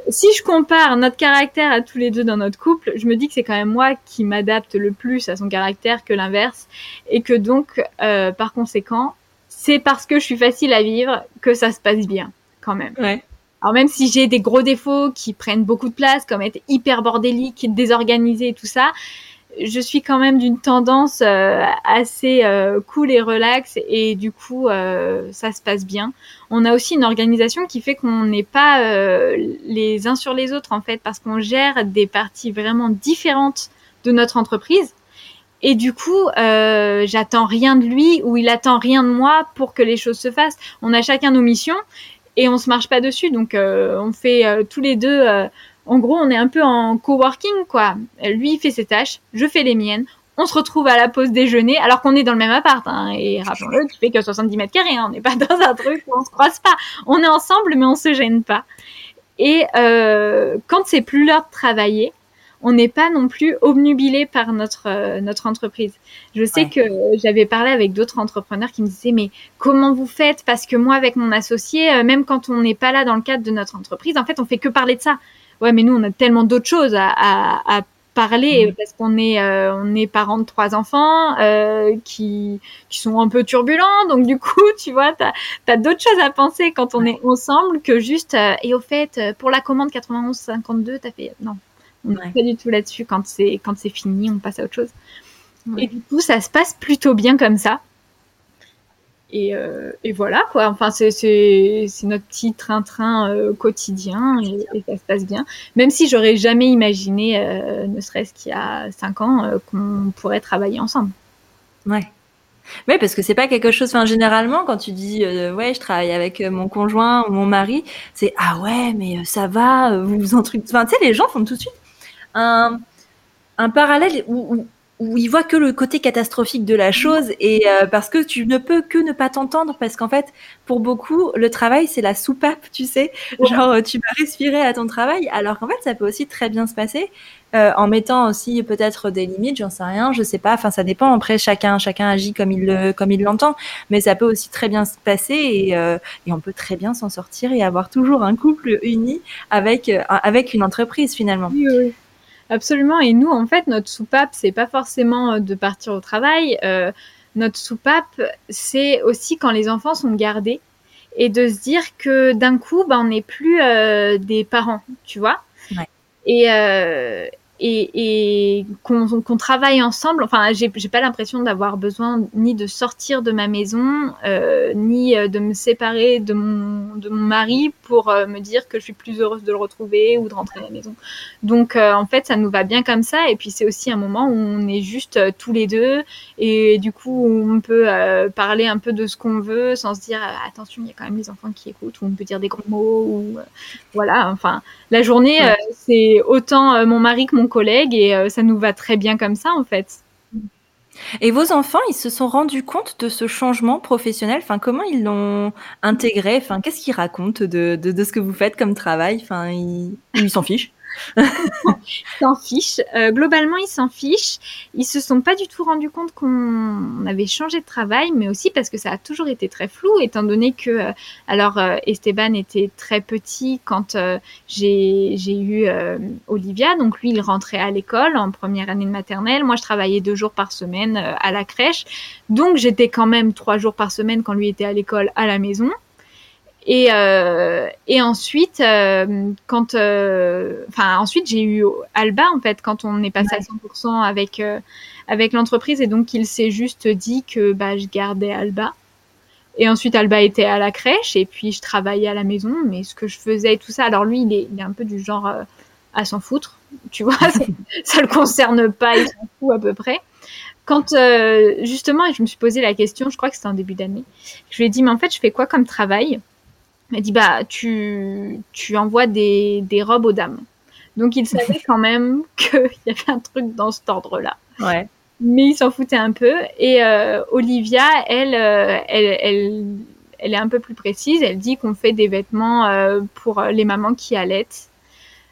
si je compare notre caractère à tous les deux dans notre couple, je me dis que c'est quand même moi qui m'adapte le plus à son caractère que l'inverse, et que donc, euh, par conséquent, c'est parce que je suis facile à vivre que ça se passe bien, quand même. Ouais. Alors même si j'ai des gros défauts qui prennent beaucoup de place, comme être hyper bordélique, désorganisé et tout ça, je suis quand même d'une tendance euh, assez euh, cool et relax et du coup euh, ça se passe bien. On a aussi une organisation qui fait qu'on n'est pas les uns sur les autres en fait parce qu'on gère des parties vraiment différentes de notre entreprise. Et du coup, j'attends rien de lui ou il attend rien de moi pour que les choses se fassent. On a chacun nos missions et on se marche pas dessus. Donc, on fait tous les deux en gros, on est un peu en coworking, quoi. Lui, il fait ses tâches, je fais les miennes. On se retrouve à la pause déjeuner, alors qu'on est dans le même appart. Hein, et rappelons-le, tu fais que 70 mètres carrés. Hein, on n'est pas dans un truc où on se croise pas. On est ensemble, mais on se gêne pas. Et euh, quand c'est plus l'heure de travailler, on n'est pas non plus obnubilé par notre notre entreprise. Je sais que j'avais parlé avec d'autres entrepreneurs qui me disaient mais comment vous faites? Parce que moi avec mon associé, même quand on n'est pas là dans le cadre de notre entreprise, en fait on fait que parler de ça. Ouais, mais nous on a tellement d'autres choses à, à, à parler mm. parce qu'on est euh, on est parents de trois enfants euh, qui qui sont un peu turbulents. Donc du coup tu vois t'as as, d'autres choses à penser quand on est ensemble que juste euh, et au fait pour la commande 91 52 t'as fait non on n'est pas du tout là-dessus. Quand c'est quand c'est fini on passe à autre chose. Et du coup ça se passe plutôt bien comme ça et, euh, et, voilà quoi. Enfin, c'est notre petit train-train euh, quotidien et, et, ça se passe bien. Même si j'aurais jamais imaginé, euh, ne serait-ce qu'il y a cinq ans, qu'on pourrait travailler ensemble. Ouais. Oui, parce que c'est pas quelque chose. Enfin, généralement, quand tu dis ouais, je travaille avec mon conjoint ou mon mari, c'est ah ouais, mais ça va, vous vous en truc. Enfin, tu sais, les gens font tout de suite un, un parallèle où, où ils voient que le côté catastrophique de la chose et euh, parce que tu ne peux que ne pas t'entendre parce qu'en fait pour beaucoup le travail c'est la soupape tu sais. Genre tu vas respirer à ton travail alors qu'en fait ça peut aussi très bien se passer euh, en mettant aussi peut-être des limites j'en sais rien je sais pas. Enfin ça dépend. Après chacun chacun agit comme il le comme il l'entend. Mais ça peut aussi très bien se passer et, euh, et on peut très bien s'en sortir et avoir toujours un couple uni avec avec une entreprise finalement. Oui, oui. Absolument. Et nous, en fait, notre soupape, c'est pas forcément euh, de partir au travail. Euh, notre soupape, c'est aussi quand les enfants sont gardés et de se dire que d'un coup, bah, on n'est plus euh, des parents, tu vois. Ouais. Et, euh, et, et qu'on travaille ensemble. Enfin, j'ai pas l'impression d'avoir besoin ni de sortir de ma maison, euh, ni euh, de me séparer de mon, de mon mari pour euh, me dire que je suis plus heureuse de le retrouver ou de rentrer à la maison. Donc, euh, en fait, ça nous va bien comme ça. Et puis, c'est aussi un moment où on est juste euh, tous les deux. Et du coup, on peut parler un peu de ce qu'on veut sans se dire attention, il y a quand même les enfants qui écoutent, ou on peut dire des gros mots. Ou voilà. Enfin, la journée, c'est autant mon mari que mon collègue et euh, ça nous va très bien comme ça en fait. Et vos enfants, ils se sont rendus compte de ce changement professionnel? Enfin, comment ils l'ont intégré? Enfin, qu'est-ce qu'ils racontent de, de, ce que vous faites comme travail? Enfin, ils s'en fichent s'en fichent. Euh, globalement, ils s'en fichent. Ils se sont pas du tout rendus compte qu'on avait changé de travail, mais aussi parce que ça a toujours été très flou, étant donné que, euh, alors, euh, Esteban était très petit quand euh, j'ai eu euh, Olivia, donc lui, il rentrait à l'école en première année de maternelle. Moi, je travaillais deux jours par semaine euh, à la crèche, donc j'étais quand même trois jours par semaine quand lui était à l'école à la maison. Et, euh, et ensuite, euh, quand, euh, enfin ensuite j'ai eu Alba en fait quand on est passé ouais. à 100% avec avec l'entreprise et donc il s'est juste dit que bah je gardais Alba. Et ensuite Alba était à la crèche et puis je travaillais à la maison, mais ce que je faisais tout ça. Alors lui il est, il est un peu du genre euh, à s'en foutre, tu vois, ça, ça le concerne pas, il s'en fout à peu près quand euh, justement, je me suis posé la question, je crois que c'était en début d'année, je lui ai dit, mais en fait, je fais quoi comme travail? M'a dit bah tu, tu envoies des, des robes aux dames. Donc il savait quand même qu'il y avait un truc dans cet ordre-là. Ouais. Mais il s'en foutait un peu. Et euh, Olivia, elle, euh, elle, elle, elle, est un peu plus précise. Elle dit qu'on fait des vêtements euh, pour les mamans qui allaitent.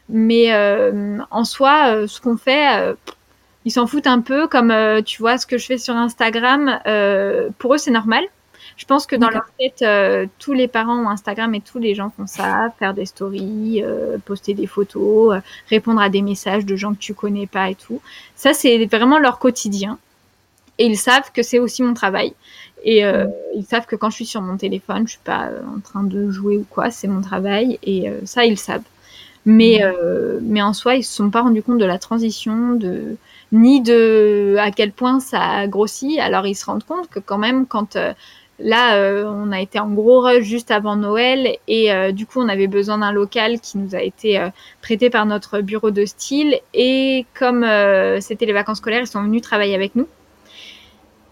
Mais euh, en soi, euh, ce qu'on fait, ils s'en foutent un peu. Comme tu vois ce que je fais sur Instagram, pour eux c'est normal je pense que dans leur tête, euh, tous les parents ont Instagram et tous les gens font ça, faire des stories, euh, poster des photos, euh, répondre à des messages de gens que tu connais pas et tout. Ça, c'est vraiment leur quotidien. Et ils savent que c'est aussi mon travail. Et euh, mmh. ils savent que quand je suis sur mon téléphone, je suis pas en train de jouer ou quoi, c'est mon travail. Et ça, ils savent. Mais, mmh. mais en soi, ils se sont pas rendus compte de la transition, de ni de à quel point ça a grossi. Alors ils se rendent compte que quand même, quand Là, euh, on a été en gros rush juste avant Noël et euh, du coup, on avait besoin d'un local qui nous a été euh, prêté par notre bureau de style. Et comme c'était les vacances scolaires, ils sont venus travailler avec nous.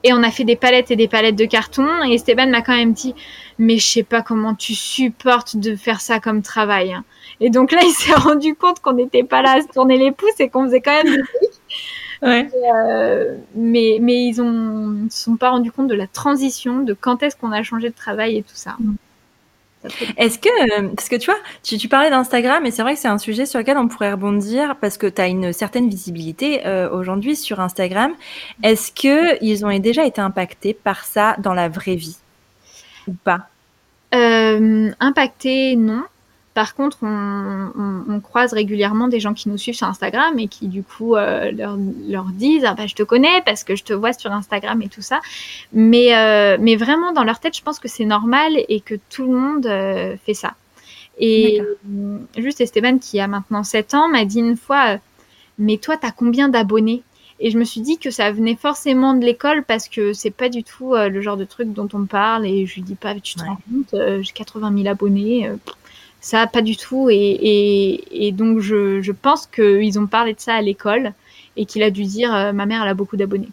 Et on a fait des palettes et des palettes de carton. Et Esteban m'a quand même dit, mais je sais pas comment tu supportes de faire ça comme travail. Hein. Et donc là, il s'est rendu compte qu'on n'était pas là à se tourner les pouces et qu'on faisait quand même des trucs. Ouais. Euh, mais, mais ils ont se sont pas rendus compte de la transition, de quand est-ce qu'on a changé de travail et tout ça. Est-ce que, parce que tu vois, tu, tu parlais d'Instagram et c'est vrai que c'est un sujet sur lequel on pourrait rebondir parce que tu as une certaine visibilité aujourd'hui sur Instagram. Est-ce que ils ont déjà été impactés par ça dans la vraie vie ou pas? Impactés, non. Par contre, on, croise régulièrement des gens qui nous suivent sur Instagram et qui du coup euh, leur, disent ah bah je te connais parce que je te vois sur Instagram et tout ça. Mais euh, mais vraiment dans leur tête, je pense que c'est normal et que tout le monde euh, fait ça. Et juste Esteban qui a maintenant 7 ans m'a dit une fois mais toi t'as combien d'abonnés? Et je me suis dit que ça venait forcément de l'école parce que c'est pas du tout le genre de truc dont on parle. Et je lui dis pas, tu te rends compte, j'ai 80 000 abonnés. Ça, pas du tout. Et, donc, je, pense qu'ils ont parlé de ça à l'école et qu'il a dû dire euh, ma mère, elle a beaucoup d'abonnés.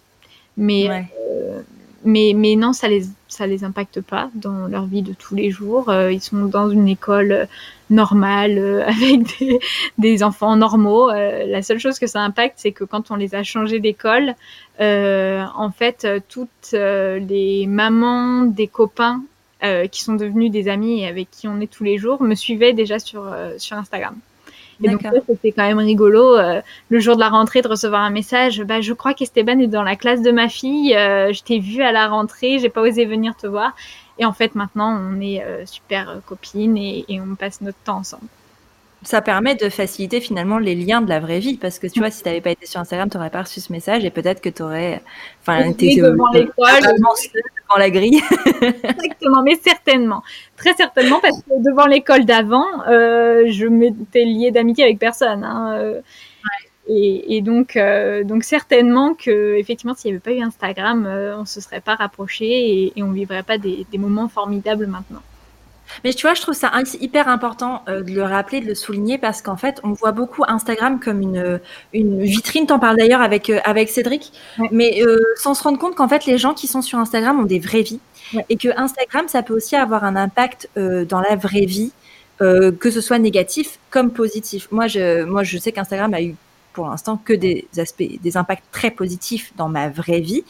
Mais, euh, mais, mais non, ça les, ça les impacte pas dans leur vie de tous les jours. Euh, ils sont dans une école normale avec des, enfants normaux. la seule chose que ça impacte, c'est que quand on les a changés d'école, en fait, toutes les mamans des copains euh, qui sont devenus des amis et avec qui on est tous les jours, me suivaient déjà sur, euh, sur Instagram. Et donc c'était quand même rigolo euh, le jour de la rentrée de recevoir un message. Bah, je crois qu'Esteban est dans la classe de ma fille. je t'ai vu à la rentrée, j'ai pas osé venir te voir. Et en fait maintenant on est super copines et, et on passe notre temps ensemble ça permet de faciliter finalement les liens de la vraie vie parce que tu vois si tu n'avais pas été sur Instagram tu n'aurais pas reçu ce message et peut-être que tu aurais enfin été devant l'école devant la grille. Exactement mais certainement. Très certainement parce que devant l'école d'avant euh, je m'étais liée d'amitié avec personne hein, euh, et, et, donc euh, donc certainement que effectivement s'il n'y avait pas eu Instagram euh, on se serait pas rapproché et, et on vivrait pas des, des moments formidables maintenant mais tu vois, je trouve ça hyper important euh, de le rappeler, de le souligner, parce qu'en fait, on voit beaucoup Instagram comme une, une vitrine. T'en parles d'ailleurs avec, euh, avec Cédric, mais euh, sans se rendre compte qu'en fait, les gens qui sont sur Instagram ont des vraies vies. Et que Instagram, ça peut aussi avoir un impact dans la vraie vie, que ce soit négatif comme positif. Moi, je, moi, je sais qu'Instagram a eu pour l'instant que des aspects, des impacts très positifs dans ma vraie vie.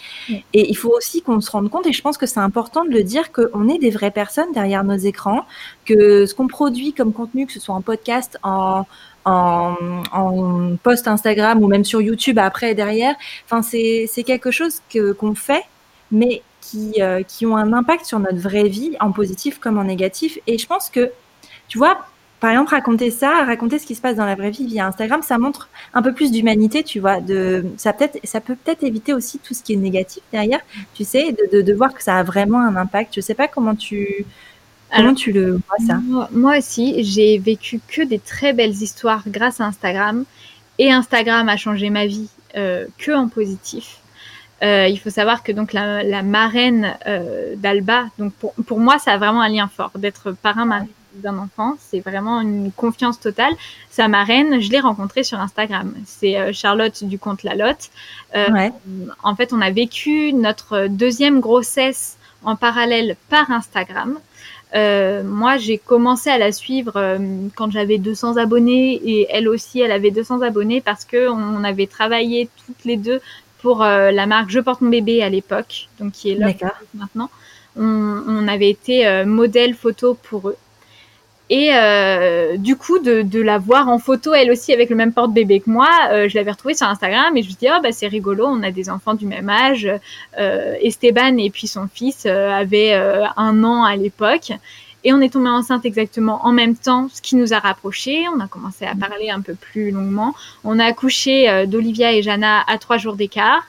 Et il faut aussi qu'on se rende compte, et je pense que c'est important de le dire, qu'on est des vraies personnes derrière nos écrans, que ce qu'on produit comme contenu, que ce soit en podcast, en, en, en post Instagram ou même sur YouTube après et derrière, enfin c'est quelque chose que qu'on fait, mais qui, euh, qui ont un impact sur notre vraie vie, en positif comme en négatif. Et je pense que, tu vois, par exemple, raconter ça, raconter ce qui se passe dans la vraie vie via Instagram, ça montre un peu plus d'humanité, tu vois. De, ça, peut ça peut peut-être éviter aussi tout ce qui est négatif derrière, tu sais, de, de, voir que ça a vraiment un impact. Je sais pas comment tu, comment tu le vois ça. Moi, aussi, j'ai vécu que des très belles histoires grâce à Instagram. Et Instagram a changé ma vie euh, que en positif. Euh, il faut savoir que donc la, la marraine euh, d'Alba, donc pour, pour, moi, ça a vraiment un lien fort d'être parrain marraine d'un enfant. C'est vraiment une confiance totale. Sa marraine, je l'ai rencontrée sur Instagram. C'est euh, Charlotte du compte La Lotte. Euh, en fait, on a vécu notre deuxième grossesse en parallèle par Instagram. Euh, moi, j'ai commencé à la suivre quand j'avais 200 abonnés et elle aussi, elle avait 200 abonnés parce que on avait travaillé toutes les deux pour la marque Je porte mon bébé à l'époque, donc qui est là maintenant. On, on, avait été modèle photo pour eux. Et euh, du coup, de, la voir en photo, elle aussi avec le même porte-bébé que moi, euh, je l'avais retrouvée sur Instagram et je me dis, oh, bah, c'est rigolo, on a des enfants du même âge. Euh, Esteban et puis son fils avaient un an à l'époque. Et on est tombé enceinte exactement en même temps, ce qui nous a rapprochés. On a commencé à parler un peu plus longuement. On a accouché d'Olivia et Jana à trois jours d'écart.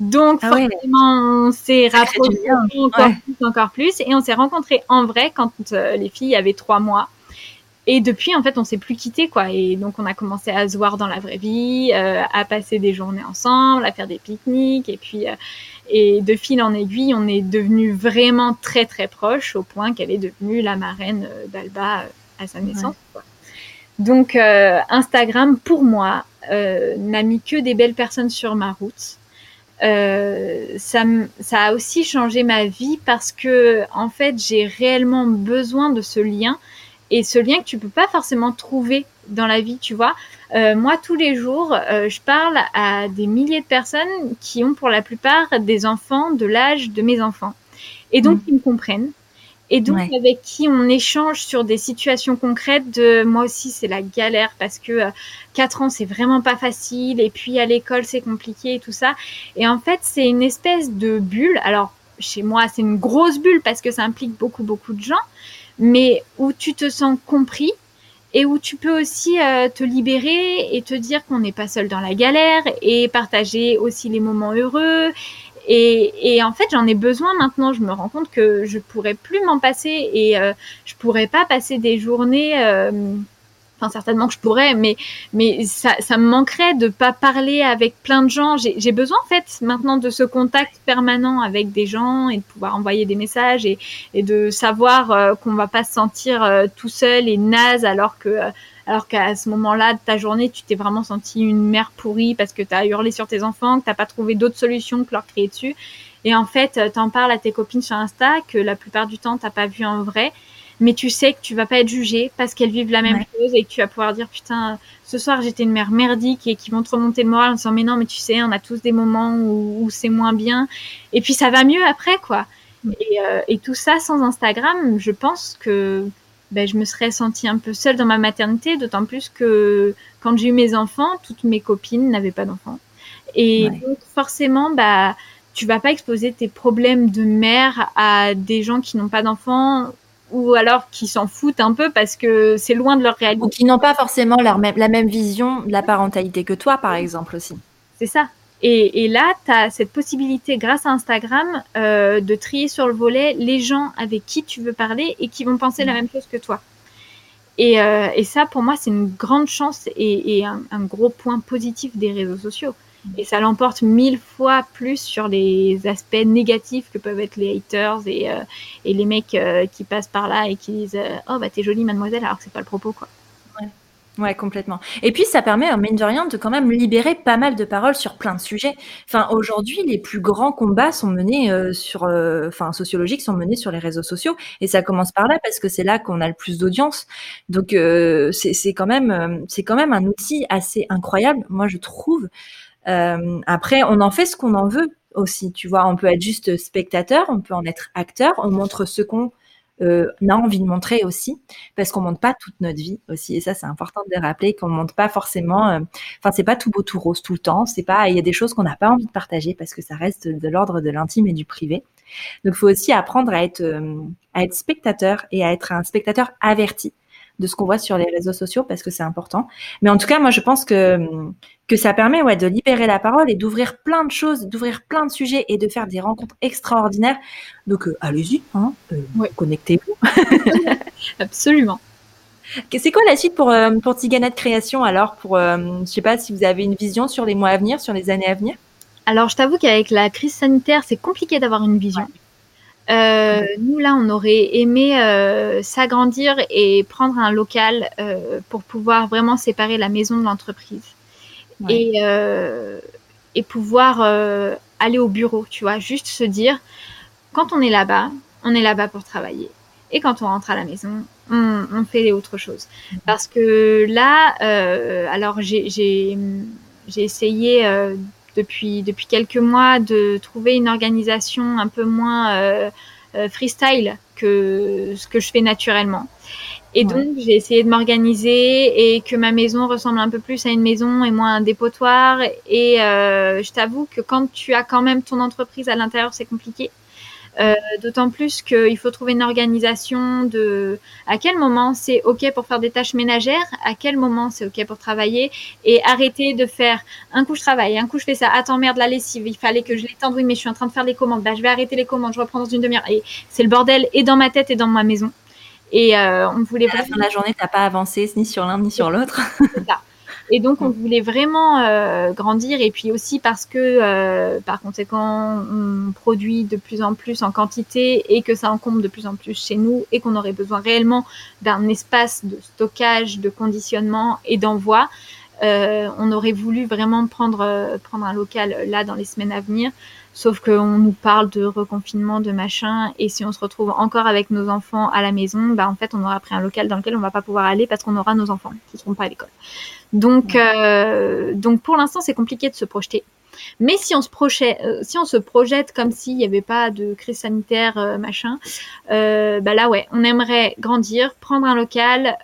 Donc, ah forcément, on s'est rapprochés encore, plus, encore plus. Et on s'est rencontrés en vrai quand les filles avaient trois mois. Et depuis, en fait, on s'est plus quitté, quoi. Et donc, on a commencé à se voir dans la vraie vie, euh, à passer des journées ensemble, à faire des pique-niques. Et puis, euh, et de fil en aiguille, on est devenus vraiment très, très proches, au point qu'elle est devenue la marraine euh, d'Alba à sa naissance. Quoi. Donc, Instagram, pour moi, n'a mis que des belles personnes sur ma route. ça, ça a aussi changé ma vie parce que, en fait, j'ai réellement besoin de ce lien et ce lien que tu peux pas forcément trouver dans la vie, tu vois. Euh, moi, tous les jours, euh, je parle à des milliers de personnes qui ont pour la plupart des enfants de l'âge de mes enfants. Et donc, mm. ils me comprennent. et donc avec qui on échange sur des situations concrètes de moi aussi c'est la galère parce que euh, quatre ans c'est vraiment pas facile et puis à l'école c'est compliqué et tout ça et en fait c'est une espèce de bulle alors chez moi c'est une grosse bulle parce que ça implique beaucoup beaucoup de gens mais où tu te sens compris et où tu peux aussi euh, te libérer et te dire qu'on n'est pas seul dans la galère et partager aussi les moments heureux et, et, en fait, j'en ai besoin maintenant. Je me rends compte que je pourrais plus m'en passer et euh, je pourrais pas passer des journées. Euh, enfin, certainement que je pourrais, mais mais ça, me manquerait de pas parler avec plein de gens. J'ai besoin en fait maintenant de ce contact permanent avec des gens et de pouvoir envoyer des messages et, de savoir euh, qu'on va pas se sentir euh, tout seul et naze alors que alors qu'à ce moment-là de ta journée, tu t'es vraiment senti une mère pourrie parce que tu as hurlé sur tes enfants, que t'as pas trouvé d'autres solutions que leur crier dessus. Et en fait, euh, t'en parles à tes copines sur Insta que la plupart du temps t'as pas vu en vrai, mais tu sais que tu vas pas être jugée parce qu'elles vivent la même chose et que tu vas pouvoir dire putain, ce soir j'étais une mère merdique et qui vont te remonter le moral en disant mais non mais tu sais, on a tous des moments où, c'est moins bien et puis ça va mieux après quoi. Et, euh, et tout ça sans Instagram, je pense que ben, je me serais sentie un peu seule dans ma maternité, d'autant plus que quand j'ai eu mes enfants, toutes mes copines n'avaient pas d'enfants. Et donc forcément, bah, tu vas pas exposer tes problèmes de mère à des gens qui n'ont pas d'enfants ou alors qui s'en foutent un peu parce que c'est loin de leur réalité. Ou qui n'ont pas forcément leur la même vision de la parentalité que toi, par exemple, aussi. C'est ça. Et, et, là, tu as cette possibilité, grâce à Instagram, euh, de trier sur le volet les gens avec qui tu veux parler et qui vont penser la mm. même chose que toi. Et, euh, et ça, pour moi, c'est une grande chance et, et un, un, gros point positif des réseaux sociaux. Et ça l'emporte mille fois plus sur les aspects négatifs que peuvent être les haters et, euh, et les mecs euh, qui passent par là et qui disent euh, Oh, bah, t'es jolie, mademoiselle, alors que c'est pas le propos, quoi. Ouais, complètement. Et puis, ça permet, mine de rien, de quand même libérer pas mal de paroles sur plein de sujets. Enfin, aujourd'hui, les plus grands combats sont menés sur, sociologiques sont menés sur les réseaux sociaux. Et ça commence par là parce que c'est là qu'on a le plus d'audience. Donc, euh, c'est quand même, c'est quand même un outil assez incroyable, moi, je trouve. Après, on en fait ce qu'on en veut aussi. Tu vois, on peut être juste spectateur, on peut en être acteur. On montre ce qu'on euh, a envie de montrer aussi, parce qu'on montre pas toute notre vie aussi. Et ça, c'est important de le rappeler qu'on montre pas forcément. Euh, enfin, c'est pas tout beau tout rose tout le temps. C'est pas. Il y a des choses qu'on n'a pas envie de partager parce que ça reste de, l'ordre de l'intime et du privé. Donc, il faut aussi apprendre euh, à être spectateur et à être un spectateur averti de ce qu'on voit sur les réseaux sociaux parce que c'est important. Mais en tout cas, moi, je pense que que ça permet ouais de libérer la parole et d'ouvrir plein de choses, d'ouvrir plein de sujets et de faire des rencontres extraordinaires. Donc euh, allez-y, hein, euh, connectez-vous. Absolument. C'est quoi la suite pour euh, pour Tigana de création alors pour je sais pas si vous avez une vision sur les mois à venir, sur les années à venir? Alors je t'avoue qu'avec la crise sanitaire, c'est compliqué d'avoir une vision. Euh, nous, là, on aurait aimé euh, s'agrandir et prendre un local euh, pour pouvoir vraiment séparer la maison de l'entreprise. Et, et pouvoir aller au bureau, tu vois, juste se dire, quand on est là-bas, on est là-bas pour travailler. Et quand on rentre à la maison, on, on fait autre chose. Mm-hmm. Parce que là, alors j'ai essayé depuis, depuis quelques mois de trouver une organisation un peu moins euh, euh, freestyle que ce que je fais naturellement. Et donc, j'ai essayé de m'organiser et que ma maison ressemble un peu plus à une maison et moins à un dépotoir. Et euh, je t'avoue que quand tu as quand même ton entreprise à l'intérieur, c'est compliqué. Euh, d'autant plus qu'il faut trouver une organisation de à quel moment c'est OK pour faire des tâches ménagères, à quel moment c'est OK pour travailler et arrêter de faire un coup je travaille, un coup je fais ça, attends merde la lessive, il fallait que je l'étende, oui mais je suis en train de faire les commandes, bah, je vais arrêter les commandes, je reprends dans une demi-heure et c'est le bordel et dans ma tête et dans ma maison. Et euh, on voulait à la fin de la journée, t'as pas avancé ni sur l'un ni sur l'autre. Et donc, on voulait vraiment euh, grandir. Et puis aussi parce que, euh, par conséquent, on produit de plus en plus en quantité et que ça encombre de plus en plus chez nous et qu'on aurait besoin réellement d'un espace de stockage, de conditionnement et d'envoi. Euh, on aurait voulu vraiment prendre, prendre un local là dans les semaines à venir. Sauf qu'on nous parle de reconfinement, de machin, et si on se retrouve encore avec nos enfants à la maison, bah en fait on aura pris un local dans lequel on va pas pouvoir aller parce qu'on aura nos enfants qui seront pas à l'école. Donc, euh, donc pour l'instant, c'est compliqué de se projeter. Mais si on se projette, si on se projette comme s'il n'y avait pas de crise sanitaire, machin, bah là ouais, on aimerait grandir, prendre un local,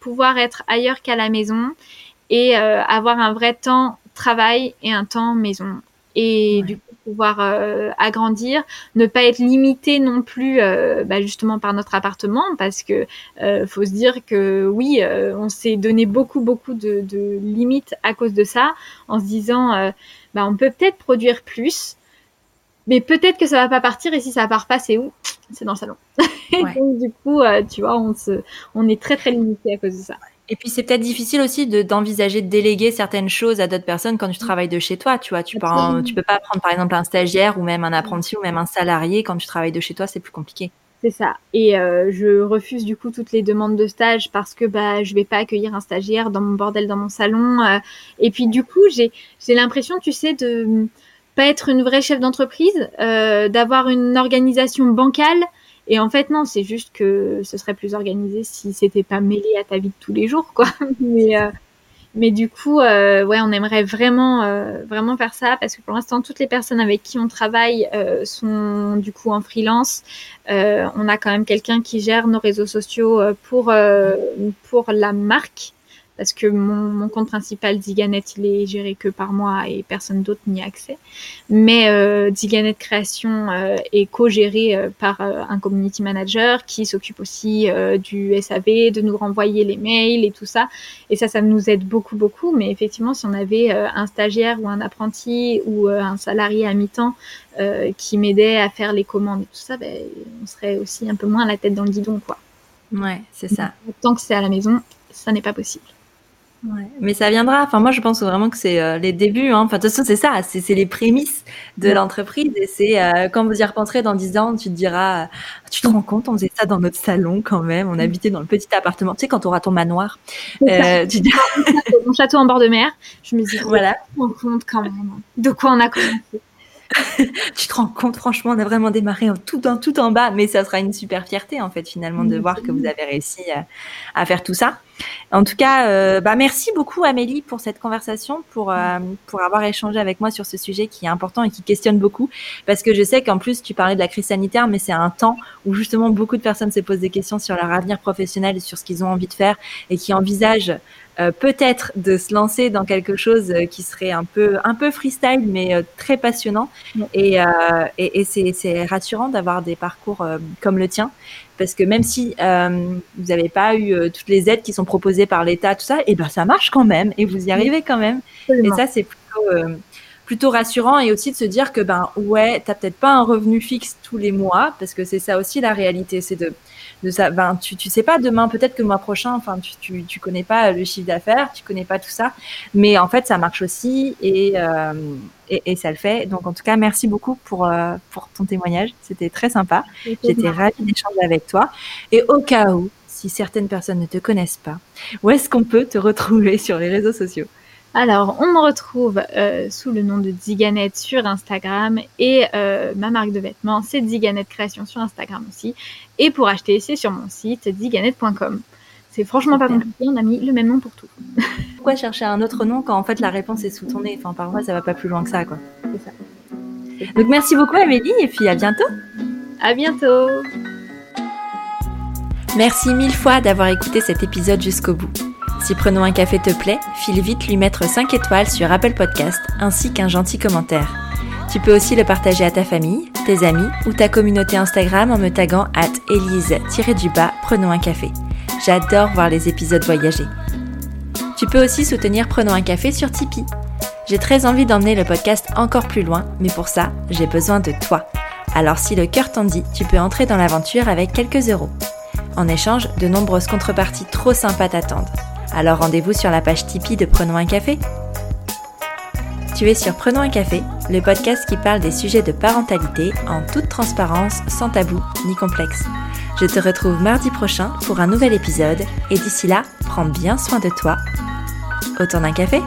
pouvoir être ailleurs qu'à la maison et avoir un vrai temps travail et un temps maison. Et du coup, pouvoir euh, agrandir, ne pas être limité non plus euh, bah, justement par notre appartement, parce que euh, faut se dire que oui, on s'est donné beaucoup beaucoup de, de, limites à cause de ça, en se disant bah, on peut peut-être produire plus, mais peut-être que ça va pas partir et si ça part pas, c'est où? C'est dans le salon. donc du coup, tu vois, on se, on est très très limité à cause de ça. Et puis c'est peut-être difficile aussi d'envisager de, déléguer certaines choses à d'autres personnes quand tu travailles de chez toi. Tu vois, tu peux, tu peux pas prendre par exemple un stagiaire ou même un apprenti ou même un salarié quand tu travailles de chez toi, c'est plus compliqué. C'est ça. Et euh, je refuse du coup toutes les demandes de stage parce que bah je vais pas accueillir un stagiaire dans mon bordel dans mon salon. Euh. et puis du coup j'ai j'ai l'impression tu sais de pas être une vraie chef d'entreprise, euh, d'avoir une organisation bancale et en fait, non, c'est juste que ce serait plus organisé si c'était pas mêlé à ta vie de tous les jours, quoi. mais, euh, mais du coup, euh, ouais, on aimerait vraiment, euh, vraiment faire ça parce que pour l'instant, toutes les personnes avec qui on travaille sont du coup en freelance. on a quand même quelqu'un qui gère nos réseaux sociaux pour pour la marque parce que mon, compte principal Ziganet il est géré que par moi et personne d'autre n'y a accès. Mais euh, Ziganet Création euh, est co-géré euh, par euh, un community manager qui s'occupe aussi du SAV, de nous renvoyer les mails et tout ça. Et ça, ça nous aide beaucoup, beaucoup. Mais effectivement, si on avait un stagiaire ou un apprenti ou un salarié à mi-temps qui m'aidait à faire les commandes et tout ça, ben, on serait aussi un peu moins la tête dans le guidon, quoi. Ouais, c'est ça. Tant que c'est à la maison, ça n'est pas possible. Ouais, mais ça viendra. Enfin, moi, je pense vraiment que c'est euh, les débuts. Hein. Enfin, de toute façon, c'est ça. C'est les prémices de l'entreprise. Et c'est euh, quand vous y repenserez dans 10 ans, tu te diras, tu te rends compte, on faisait ça dans notre salon quand même. On habitait dans le petit appartement. Tu sais, quand tu auras ton manoir, euh, tu dis... mon château en bord de mer. Je me dis, voilà. On compte quand même de quoi on a commencé. tu te rends compte, franchement, on a vraiment démarré tout en, tout en bas, mais ça sera une super fierté, en fait, finalement, de voir que vous avez réussi à, faire tout ça. En tout cas, euh, bah, merci beaucoup, Amélie, pour cette conversation, pour, euh, pour avoir échangé avec moi sur ce sujet qui est important et qui questionne beaucoup, parce que je sais qu'en plus, tu parlais de la crise sanitaire, mais c'est un temps où justement beaucoup de personnes se posent des questions sur leur avenir professionnel et sur ce qu'ils ont envie de faire et qui envisagent euh, peut-être de se lancer dans quelque chose euh, qui serait un peu un peu freestyle mais euh, très passionnant. Et, et, c'est rassurant d'avoir des parcours comme le tien. Parce que même si vous n'avez pas eu toutes les aides qui sont proposées par l'État tout ça et eh ben ça marche quand même. Et vous y arrivez quand même. Et ça c'est plutôt plutôt rassurant. Et aussi de se dire que ben ouais t'as peut-être pas un revenu fixe tous les mois parce que c'est ça aussi la réalité c'est de de ça. Ben, tu, tu sais pas demain, peut-être que le mois prochain, enfin, tu, tu, tu connais pas le chiffre d'affaires, tu connais pas tout ça, mais en fait, ça marche aussi et, euh, et, et, ça le fait. Donc, en tout cas, merci beaucoup pour, euh, pour ton témoignage. C'était très sympa. J'étais ravie d'échanger avec toi. Et au cas où, si certaines personnes ne te connaissent pas, où est-ce qu'on peut te retrouver sur les réseaux sociaux? Alors, on me retrouve euh, sous le nom de Ziganet sur Instagram et euh, ma marque de vêtements, c'est Ziganet Création sur Instagram aussi. Et pour acheter, c'est sur mon site ziganet.com. C'est franchement pas compliqué, on a mis le même nom pour tout. Pourquoi chercher un autre nom quand en fait la réponse est sous ton nez? Enfin, parfois, ça va pas plus loin que ça, quoi. C'est ça. Donc, merci beaucoup, Amélie, et puis à bientôt. À bientôt. Merci mille fois d'avoir écouté cet épisode jusqu'au bout. Si Prenons un café te plaît, file vite lui mettre 5 étoiles sur Apple Podcast ainsi qu'un gentil commentaire. Tu peux aussi le partager à ta famille, tes amis ou ta communauté Instagram en me taguant at Elise-du-bas Prenons un café. J'adore voir les épisodes voyager. Tu peux aussi soutenir Prenons un café sur Tipeee. J'ai très envie d'emmener le podcast encore plus loin, mais pour ça, j'ai besoin de toi. Alors si le cœur t'en dit, tu peux entrer dans l'aventure avec quelques euros. En échange, de nombreuses contreparties trop sympas t'attendent. Alors rendez-vous sur la page Tipeee de Prenons un café. Tu es sur Prenons un café, le podcast qui parle des sujets de parentalité en toute transparence, sans tabou ni complexe. Je te retrouve mardi prochain pour un nouvel épisode et d'ici là, prends bien soin de toi. Autant d'un café